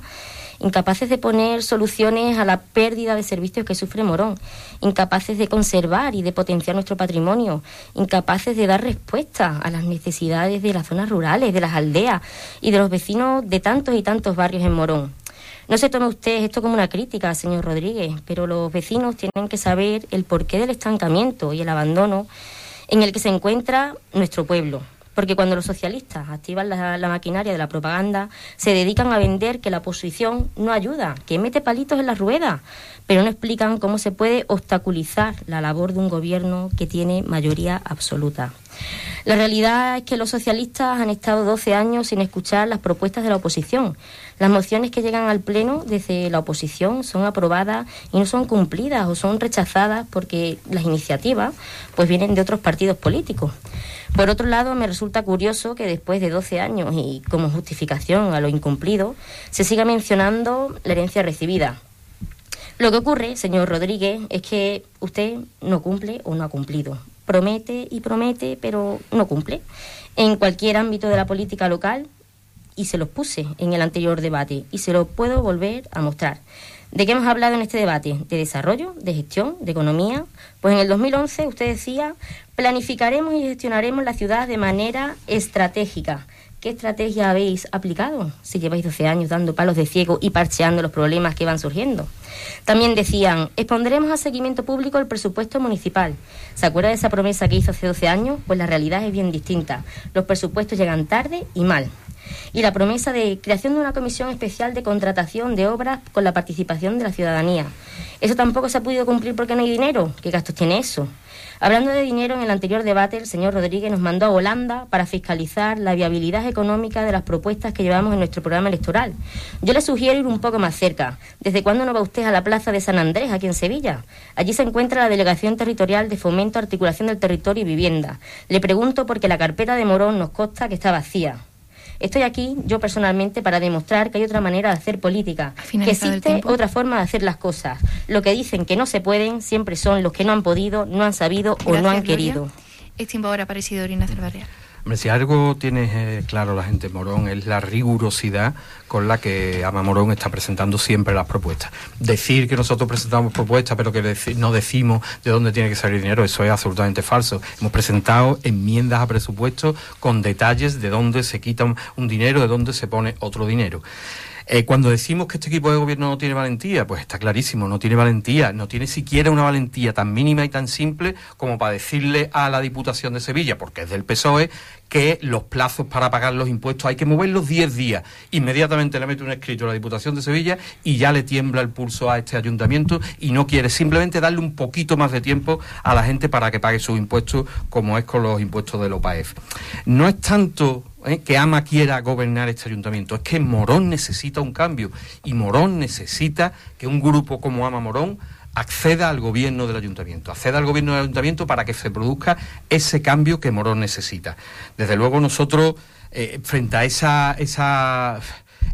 Speaker 3: incapaces de poner soluciones a la pérdida de servicios que sufre Morón, incapaces de conservar y de potenciar nuestro patrimonio, incapaces de dar respuesta a las necesidades de las zonas rurales, de las aldeas y de los vecinos de tantos y tantos barrios en Morón. No se tome usted esto como una crítica, señor Rodríguez, pero los vecinos tienen que saber el porqué del estancamiento y el abandono en el que se encuentra nuestro pueblo. Porque cuando los socialistas activan la, maquinaria de la propaganda, se dedican a vender que la oposición no ayuda, que mete palitos en la rueda, pero no explican cómo se puede obstaculizar la labor de un gobierno que tiene mayoría absoluta. La realidad es que los socialistas han estado 12 años sin escuchar las propuestas de la oposición. Las mociones que llegan al Pleno desde la oposición son aprobadas y no son cumplidas o son rechazadas porque las iniciativas pues vienen de otros partidos políticos. Por otro lado, me resulta curioso que después de 12 años y como justificación a lo incumplido, se siga mencionando la herencia recibida. Lo que ocurre, señor Rodríguez, es que usted no cumple o no ha cumplido promete y promete, pero no cumple. En cualquier ámbito de la política local, y se los puse en el anterior debate, y se lo puedo volver a mostrar. ¿De qué hemos hablado en este debate? ¿De desarrollo, de gestión, de economía? Pues en el 2011 usted decía, planificaremos y gestionaremos la ciudad de manera estratégica. ¿Qué estrategia habéis aplicado si lleváis 12 años dando palos de ciego y parcheando los problemas que van surgiendo? También decían, expondremos a seguimiento público el presupuesto municipal. ¿Se acuerda de esa promesa que hizo hace 12 años? Pues la realidad es bien distinta. Los presupuestos llegan tarde y mal. Y la promesa de creación de una comisión especial de contratación de obras con la participación de la ciudadanía. Eso tampoco se ha podido cumplir porque no hay dinero. ¿Qué gastos tiene eso? Hablando de dinero, en el anterior debate el señor Rodríguez nos mandó a Holanda para fiscalizar la viabilidad económica de las propuestas que llevamos en nuestro programa electoral. Yo le sugiero ir un poco más cerca. ¿Desde cuándo no va usted a la plaza de San Andrés, aquí en Sevilla? Allí se encuentra la Delegación Territorial de Fomento, Articulación del Territorio y Vivienda. Le pregunto porque la carpeta de Morón nos consta que está vacía. Estoy aquí, yo personalmente, para demostrar que hay otra manera de hacer política, que existe otra forma de hacer las cosas. Lo que dicen que no se pueden siempre son los que no han podido, no han sabido o no han querido.
Speaker 1: Es tiempo ahora para Isidoro Ignacio Barrial.
Speaker 6: si algo tiene eh, claro la gente Morón es la rigurosidad con la que Ama Morón está presentando siempre las propuestas. Decir que nosotros presentamos propuestas pero que no decimos de dónde tiene que salir dinero, eso es absolutamente falso. Hemos presentado enmiendas a presupuesto con detalles de dónde se quita un dinero, de dónde se pone otro dinero. Eh, cuando decimos que este equipo de gobierno no tiene valentía, pues está clarísimo, no tiene valentía, no tiene siquiera una valentía tan mínima y tan simple como para decirle a la Diputación de Sevilla, porque es del PSOE, que los plazos para pagar los impuestos hay que moverlos 10 días. Inmediatamente le mete un escrito a la Diputación de Sevilla y ya le tiembla el pulso a este ayuntamiento y no quiere simplemente darle un poquito más de tiempo a la gente para que pague sus impuestos como es con los impuestos del OPAEF. No es tanto ¿eh? que Ama quiera gobernar este ayuntamiento. Es que Morón necesita un cambio y Morón necesita que un grupo como Ama Morón acceda al gobierno del ayuntamiento, acceda al gobierno del ayuntamiento para que se produzca ese cambio que Morón necesita. Desde luego nosotros, eh, frente a esa, esa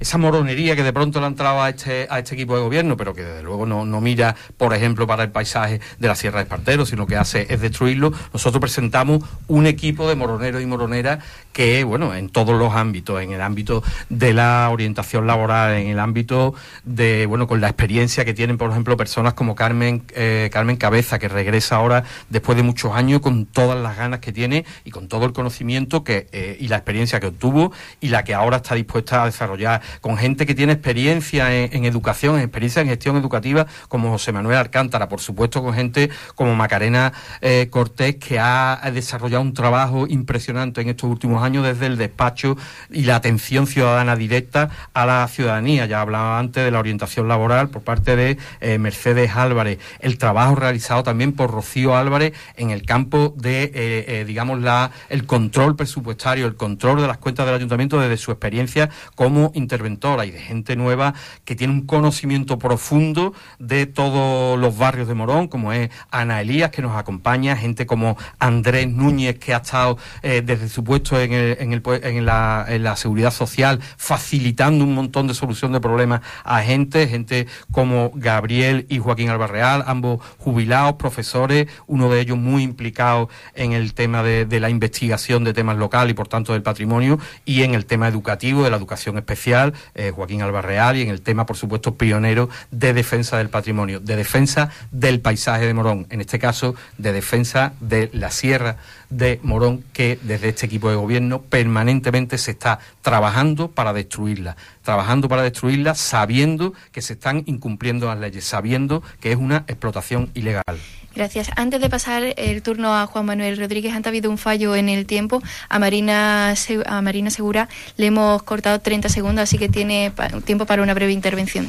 Speaker 6: esa moronería que de pronto le ha entrado a este, a este equipo de gobierno, pero que desde luego no, mira, por ejemplo, para el paisaje de la Sierra de Espartero, sino que hace es destruirlo, nosotros presentamos un equipo de moroneros y moroneras que, bueno, en todos los ámbitos, en el ámbito de la orientación laboral, en el ámbito de, bueno, con la experiencia que tienen, por ejemplo, personas como Carmen, eh, Carmen Cabeza, que regresa ahora después de muchos años con todas las ganas que tiene y con todo el conocimiento que, eh, y la experiencia que obtuvo y la que ahora está dispuesta a desarrollar con gente que tiene experiencia en, educación, experiencia en gestión educativa, como José Manuel Alcántara, por supuesto con gente como Macarena eh, Cortés, que ha, desarrollado un trabajo impresionante en estos últimos años desde el despacho y la atención ciudadana directa a la ciudadanía. Ya hablaba antes de la orientación laboral por parte de eh, Mercedes Álvarez, el trabajo realizado también por Rocío Álvarez en el campo de, eh, digamos, la, el control presupuestario, el control de las cuentas del ayuntamiento desde su experiencia como interventora y de gente nueva que tiene un conocimiento profundo de todos los barrios de Morón, como es Ana Elías, que nos acompaña, gente como Andrés Núñez, que ha estado eh, desde su puesto en, el, en, el, en, la, en, la, seguridad social, facilitando un montón de solución de problemas a gente, gente como Gabriel y Joaquín Albarreal, ambos jubilados, profesores, uno de ellos muy implicado en el tema de, de la investigación de temas locales y por tanto del patrimonio, y en el tema educativo, de la educación especial, eh, Joaquín Albarreal, y en el tema, por supuesto, pionero de defensa del patrimonio, de defensa del paisaje de Morón, en este caso de defensa de la sierra de Morón, que desde este equipo de gobierno permanentemente se está trabajando para destruirla, trabajando para destruirla sabiendo que se están incumpliendo las leyes, sabiendo que es una explotación ilegal.
Speaker 1: Gracias. Antes de pasar el turno a Juan Manuel Rodríguez, antes ha habido un fallo en el tiempo. A Marina, a Marina Segura le hemos cortado 30 segundos, así que tiene tiempo para una breve intervención.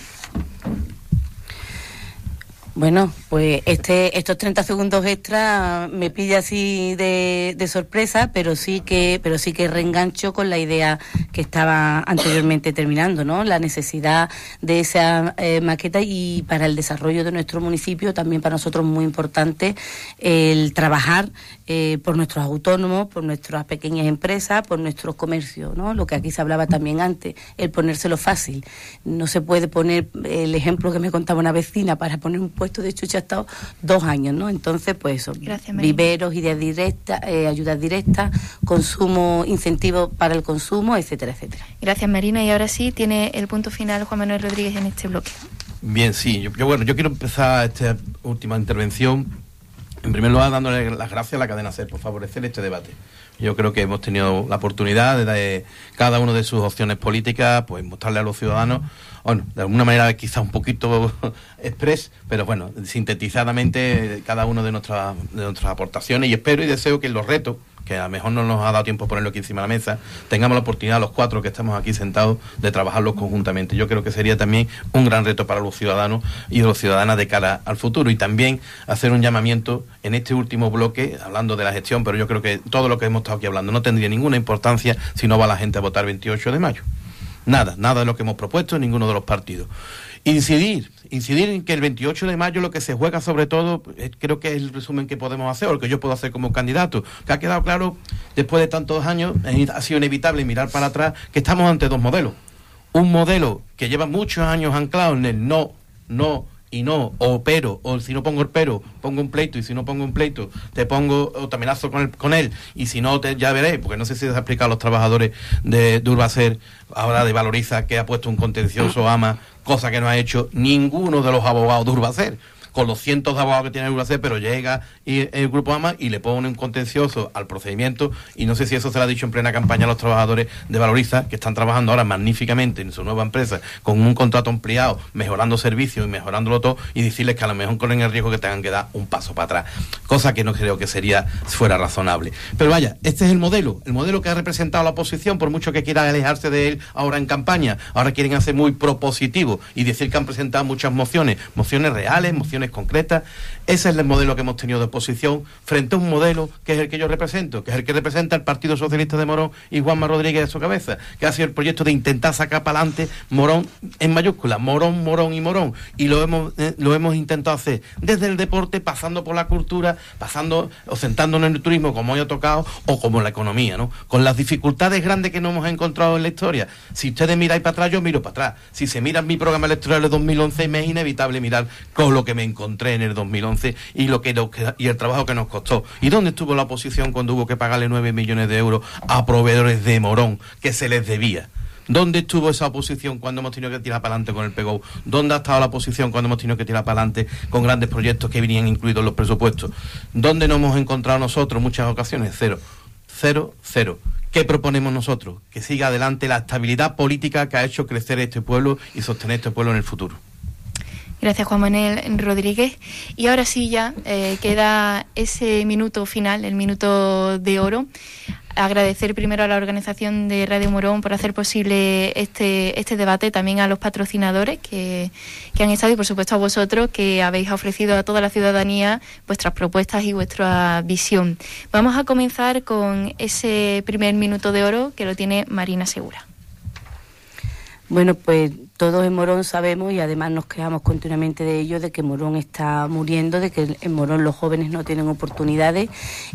Speaker 2: Bueno, pues este, estos 30 segundos extra me pilla así de, sorpresa, pero sí que, pero sí que reengancho con la idea que estaba anteriormente terminando, ¿no? La necesidad de esa eh, maqueta y para el desarrollo de nuestro municipio también para nosotros muy importante el trabajar eh, por nuestros autónomos, por nuestras pequeñas empresas, por nuestros comercios, ¿no? Lo que aquí se hablaba también antes, el ponérselo fácil. No se puede poner el ejemplo que me contaba una vecina para poner un puesto de chucha ha estado dos años, ¿no? Entonces, pues eso, viveros, ideas directas, eh, ayudas directas, consumo, incentivos para el consumo, etcétera, etcétera.
Speaker 1: Gracias, Marina. Y ahora sí, tiene el punto final Juan Manuel Rodríguez en este bloque.
Speaker 7: Bien, sí. Yo, bueno, yo quiero empezar esta última intervención en primer lugar, dándole las gracias a la cadena SER por favorecer este debate. Yo creo que hemos tenido la oportunidad de, cada una de sus opciones políticas, pues mostrarle a los ciudadanos, bueno, de alguna manera quizá un poquito express, pero bueno, sintetizadamente cada una de nuestras, de nuestras aportaciones y espero y deseo que los retos que a lo mejor no nos ha dado tiempo ponerlo aquí encima de la mesa, tengamos la oportunidad, los cuatro que estamos aquí sentados, de trabajarlos conjuntamente. Yo creo que sería también un gran reto para los ciudadanos y los ciudadanas de cara al futuro. Y también hacer un llamamiento en este último bloque, hablando de la gestión, pero yo creo que todo lo que hemos estado aquí hablando no tendría ninguna importancia si no va la gente a votar 28 de mayo. Nada, nada de lo que hemos propuesto en ninguno de los partidos. Incidir, incidir en que el 28 de mayo lo que se juega sobre todo, eh, creo que es el resumen que podemos hacer, o lo que yo puedo hacer como candidato, que ha quedado claro después de tantos años, ha sido inevitable mirar para atrás, que estamos ante dos modelos. Un modelo que lleva muchos años anclado en el no, no, y no, o pero, o si no pongo el pero, pongo un pleito, y si no pongo un pleito, te pongo o te amenazo con, con él, y si no, te, ya veré, porque no sé si se ha explicado a los trabajadores de, de ahora de Valoriza, que ha puesto un contencioso AMA, cosa que no ha hecho ninguno de los abogados de Urbacer con los cientos de abogados que tiene el UAC, pero llega y, el Grupo AMA y le pone un contencioso al procedimiento y no sé si eso se lo ha dicho en plena campaña a los trabajadores de Valoriza, que están trabajando ahora magníficamente en su nueva empresa con un contrato ampliado, mejorando servicios y mejorándolo todo y decirles que a lo mejor corren el riesgo que tengan que dar un paso para atrás, cosa que no creo que sería fuera razonable. Pero vaya, este es el modelo, el modelo que ha representado la oposición, por mucho que quiera alejarse de él ahora en campaña, ahora quieren hacer muy propositivo y decir que han presentado muchas mociones, mociones reales, mociones concretas. Ese es el modelo que hemos tenido de oposición frente a un modelo que es el que yo represento, que es el que representa el Partido Socialista de Morón y Juanma Rodríguez a su cabeza, que ha sido el proyecto de intentar sacar para adelante Morón en mayúscula, Morón, Morón y Morón. Y lo hemos, eh, lo hemos intentado hacer desde el deporte, pasando por la cultura, pasando o sentándonos en el turismo, como hoy ha tocado, o como la economía, ¿no? Con las dificultades grandes que nos hemos encontrado en la historia. Si ustedes miráis para atrás, yo miro para atrás. Si se miran mi programa electoral de 2011, me es inevitable mirar con lo que me encontré en el 2011 y lo que y el trabajo que nos costó. ¿Y dónde estuvo la oposición cuando hubo que pagarle 9 millones de euros a proveedores de Morón que se les debía? ¿Dónde estuvo esa oposición cuando hemos tenido que tirar para adelante con el PEGO? ¿Dónde ha estado la oposición cuando hemos tenido que tirar para adelante con grandes proyectos que venían incluidos en los presupuestos? ¿Dónde nos hemos encontrado nosotros muchas ocasiones? Cero. Cero, cero. ¿Qué proponemos nosotros? Que siga adelante la estabilidad política que ha hecho crecer este pueblo y sostener este pueblo en el futuro.
Speaker 1: Gracias Juan Manuel Rodríguez. Y ahora sí ya eh, queda ese minuto final, el minuto de oro. Agradecer primero a la organización de Radio Morón por hacer posible este, este debate, también a los patrocinadores que, que han estado y por supuesto a vosotros que habéis ofrecido a toda la ciudadanía vuestras propuestas y vuestra visión. Vamos a comenzar con ese primer minuto de oro que lo tiene Marina Segura.
Speaker 2: Bueno, pues todos en Morón sabemos y además nos quejamos continuamente de ello, de que Morón está muriendo, de que en Morón los jóvenes no tienen oportunidades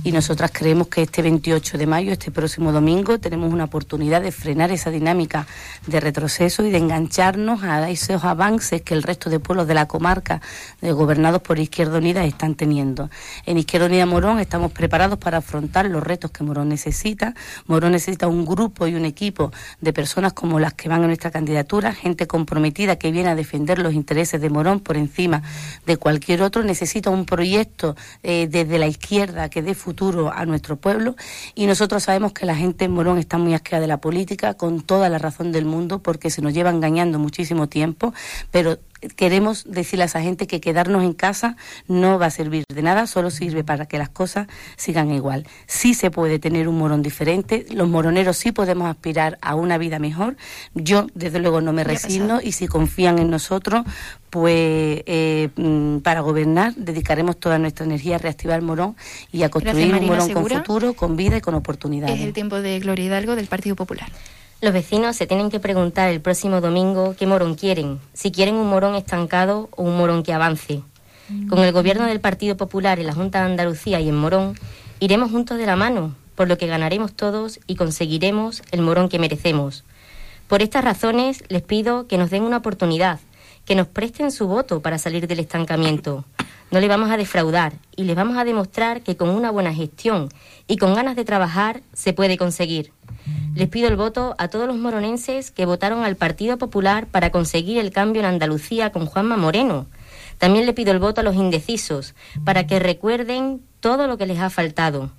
Speaker 2: y nosotras creemos que este 28 de mayo, este próximo domingo, tenemos una oportunidad de frenar esa dinámica de retroceso y de engancharnos a esos avances que el resto de pueblos de la comarca, eh, gobernados por Izquierda Unida, están teniendo. En Izquierda Unida Morón estamos preparados para afrontar los retos que Morón necesita. Morón necesita un grupo y un equipo de personas como las que van a nuestra candidatura, gente comprometida que viene a defender los intereses de Morón por encima de cualquier otro, necesita un proyecto eh, desde la izquierda que dé futuro a nuestro pueblo. Y nosotros sabemos que la gente en Morón está muy asqueada de la política con toda la razón del mundo porque se nos lleva engañando muchísimo tiempo, pero queremos decirle a esa gente que quedarnos en casa no va a servir de nada, solo sirve para que las cosas sigan igual. Sí se puede tener un morón diferente, los moroneros sí podemos aspirar a una vida mejor. Yo, desde luego, no me resigno y si confían en nosotros, pues eh, mm, para gobernar dedicaremos toda nuestra energía a reactivar el Morón y a construir un Morón con futuro, con vida y con oportunidades.
Speaker 1: Es el tiempo de Gloria Hidalgo del Partido Popular.
Speaker 3: Los vecinos se tienen que preguntar el próximo domingo qué morón quieren, si quieren un morón estancado o un morón que avance. Con el gobierno del Partido Popular en la Junta de Andalucía y en Morón, iremos juntos de la mano, por lo que ganaremos todos y conseguiremos el morón que merecemos. Por estas razones les pido que nos den una oportunidad, que nos presten su voto para salir del estancamiento. No le vamos a defraudar y les vamos a demostrar que con una buena gestión y con ganas de trabajar se puede conseguir. Les pido el voto a todos los moronenses que votaron al Partido Popular para conseguir el cambio en Andalucía con Juanma Moreno. También le pido el voto a los indecisos para que recuerden todo lo que les ha faltado.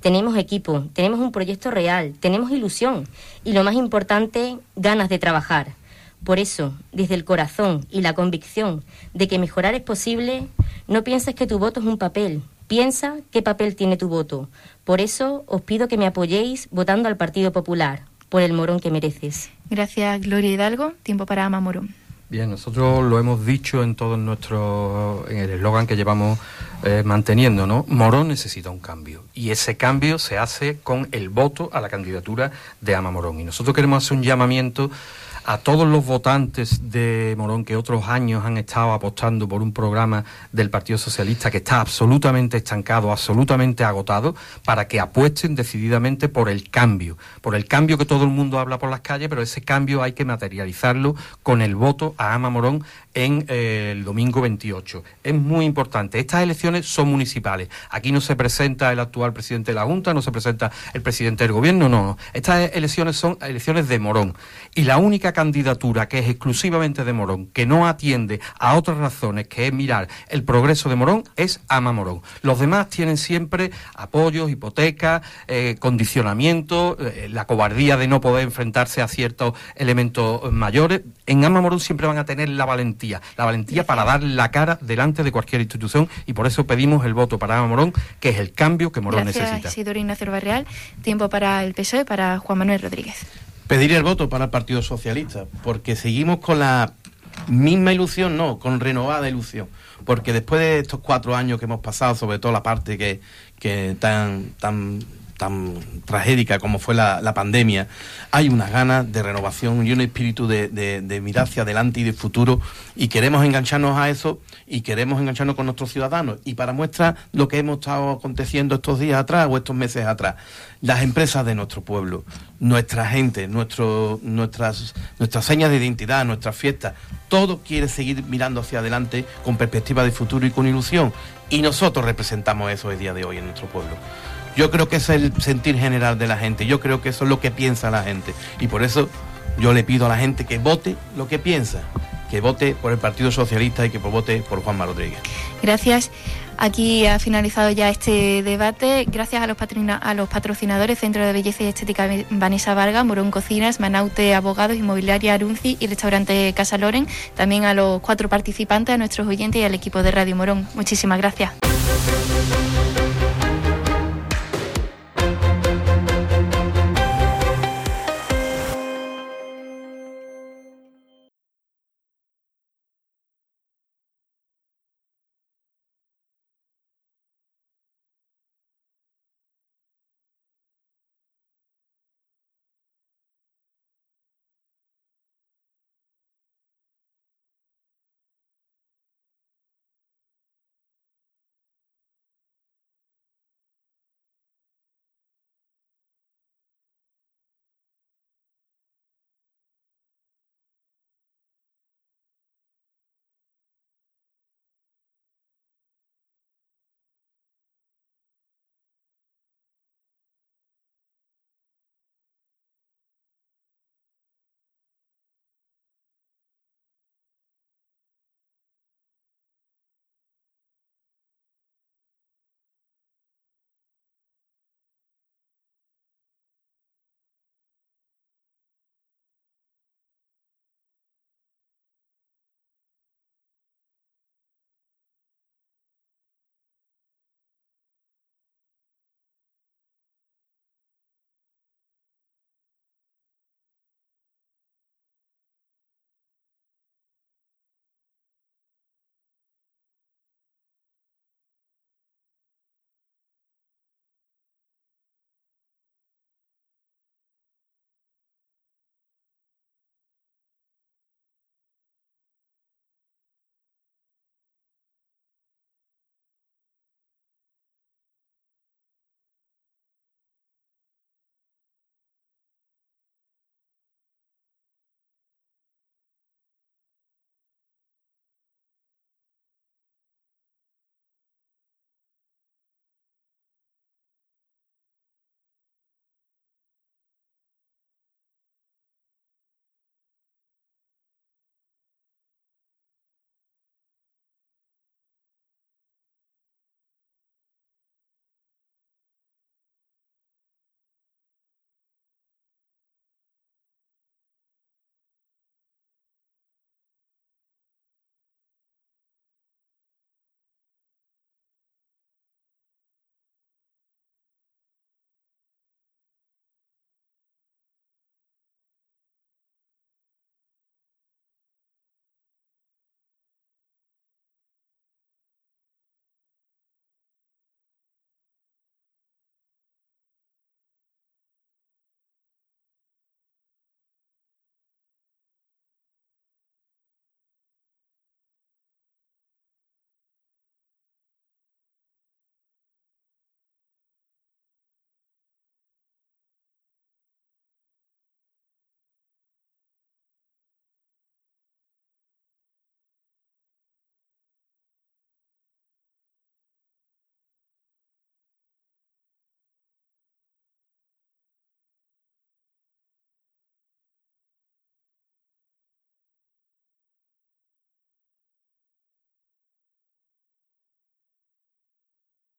Speaker 3: Tenemos equipo, tenemos un proyecto real, tenemos ilusión y lo más importante, ganas de trabajar. Por eso, desde el corazón y la convicción de que mejorar es posible, no pienses que tu voto es un papel, Piensa qué papel tiene tu voto. Por eso os pido que me apoyéis votando al Partido Popular, por el morón que mereces.
Speaker 1: Gracias, Gloria Hidalgo. Tiempo para Ama Morón.
Speaker 6: Bien, nosotros lo hemos dicho en todo nuestro, en el eslogan que llevamos eh, manteniendo, ¿no? Morón necesita un cambio y ese cambio se hace con el voto a la candidatura de Ama Morón. Y nosotros queremos hacer un llamamiento a todos los votantes de Morón que otros años han estado apostando por un programa del Partido Socialista que está absolutamente estancado, absolutamente agotado, para que apuesten decididamente por el cambio, por el cambio que todo el mundo habla por las calles, pero ese cambio hay que materializarlo con el voto a Ama Morón en eh, el domingo 28. Es muy importante. Estas elecciones son municipales. Aquí no se presenta el actual presidente de la Junta, no se presenta el presidente del gobierno, no, no. Estas elecciones son elecciones de Morón. Y la única candidatura que es exclusivamente de Morón, que no atiende a otras razones, que es mirar el progreso de Morón, es Ama Morón. Los demás tienen siempre apoyos, hipotecas, eh, condicionamientos, eh, la cobardía de no poder enfrentarse a ciertos elementos mayores. En Ama Morón siempre van a tener la valentía la valentía para dar la cara delante de cualquier institución y por eso pedimos el voto para Morón, que es el cambio que Morón
Speaker 1: Gracias,
Speaker 6: necesita.
Speaker 1: Isidoro Ignacio Barreal. Tiempo para el PSOE, para Juan Manuel Rodríguez.
Speaker 7: Pedir el voto para el Partido Socialista, porque seguimos con la misma ilusión, no, con renovada ilusión. Porque después de estos cuatro años que hemos pasado, sobre todo la parte que, que tan, tan tan tragédica como fue la, pandemia, hay unas ganas de renovación y un espíritu de, de, mirar hacia adelante y de futuro y queremos engancharnos a eso y queremos engancharnos con nuestros ciudadanos. Y para muestra lo que hemos estado aconteciendo estos días atrás o estos meses atrás, las empresas de nuestro pueblo, nuestra gente, nuestro, nuestras, nuestras señas de identidad, nuestras fiestas, todo quiere seguir mirando hacia adelante con perspectiva de futuro y con ilusión. Y nosotros representamos eso el día de hoy en nuestro pueblo. Yo creo que ese es el sentir general de la gente, yo creo que eso es lo que piensa la gente. Y por eso yo le pido a la gente que vote lo que piensa, que vote por el Partido Socialista y que vote por Juanma Rodríguez.
Speaker 1: Gracias. Aquí ha finalizado ya este debate. Gracias a los, patrocinadores Centro de Belleza y Estética Vanessa Vargas, Morón Cocinas, Manaute Abogados, Inmobiliaria Arunci y Restaurante Casa Loren. También a los cuatro participantes, a nuestros oyentes y al equipo de Radio Morón. Muchísimas gracias.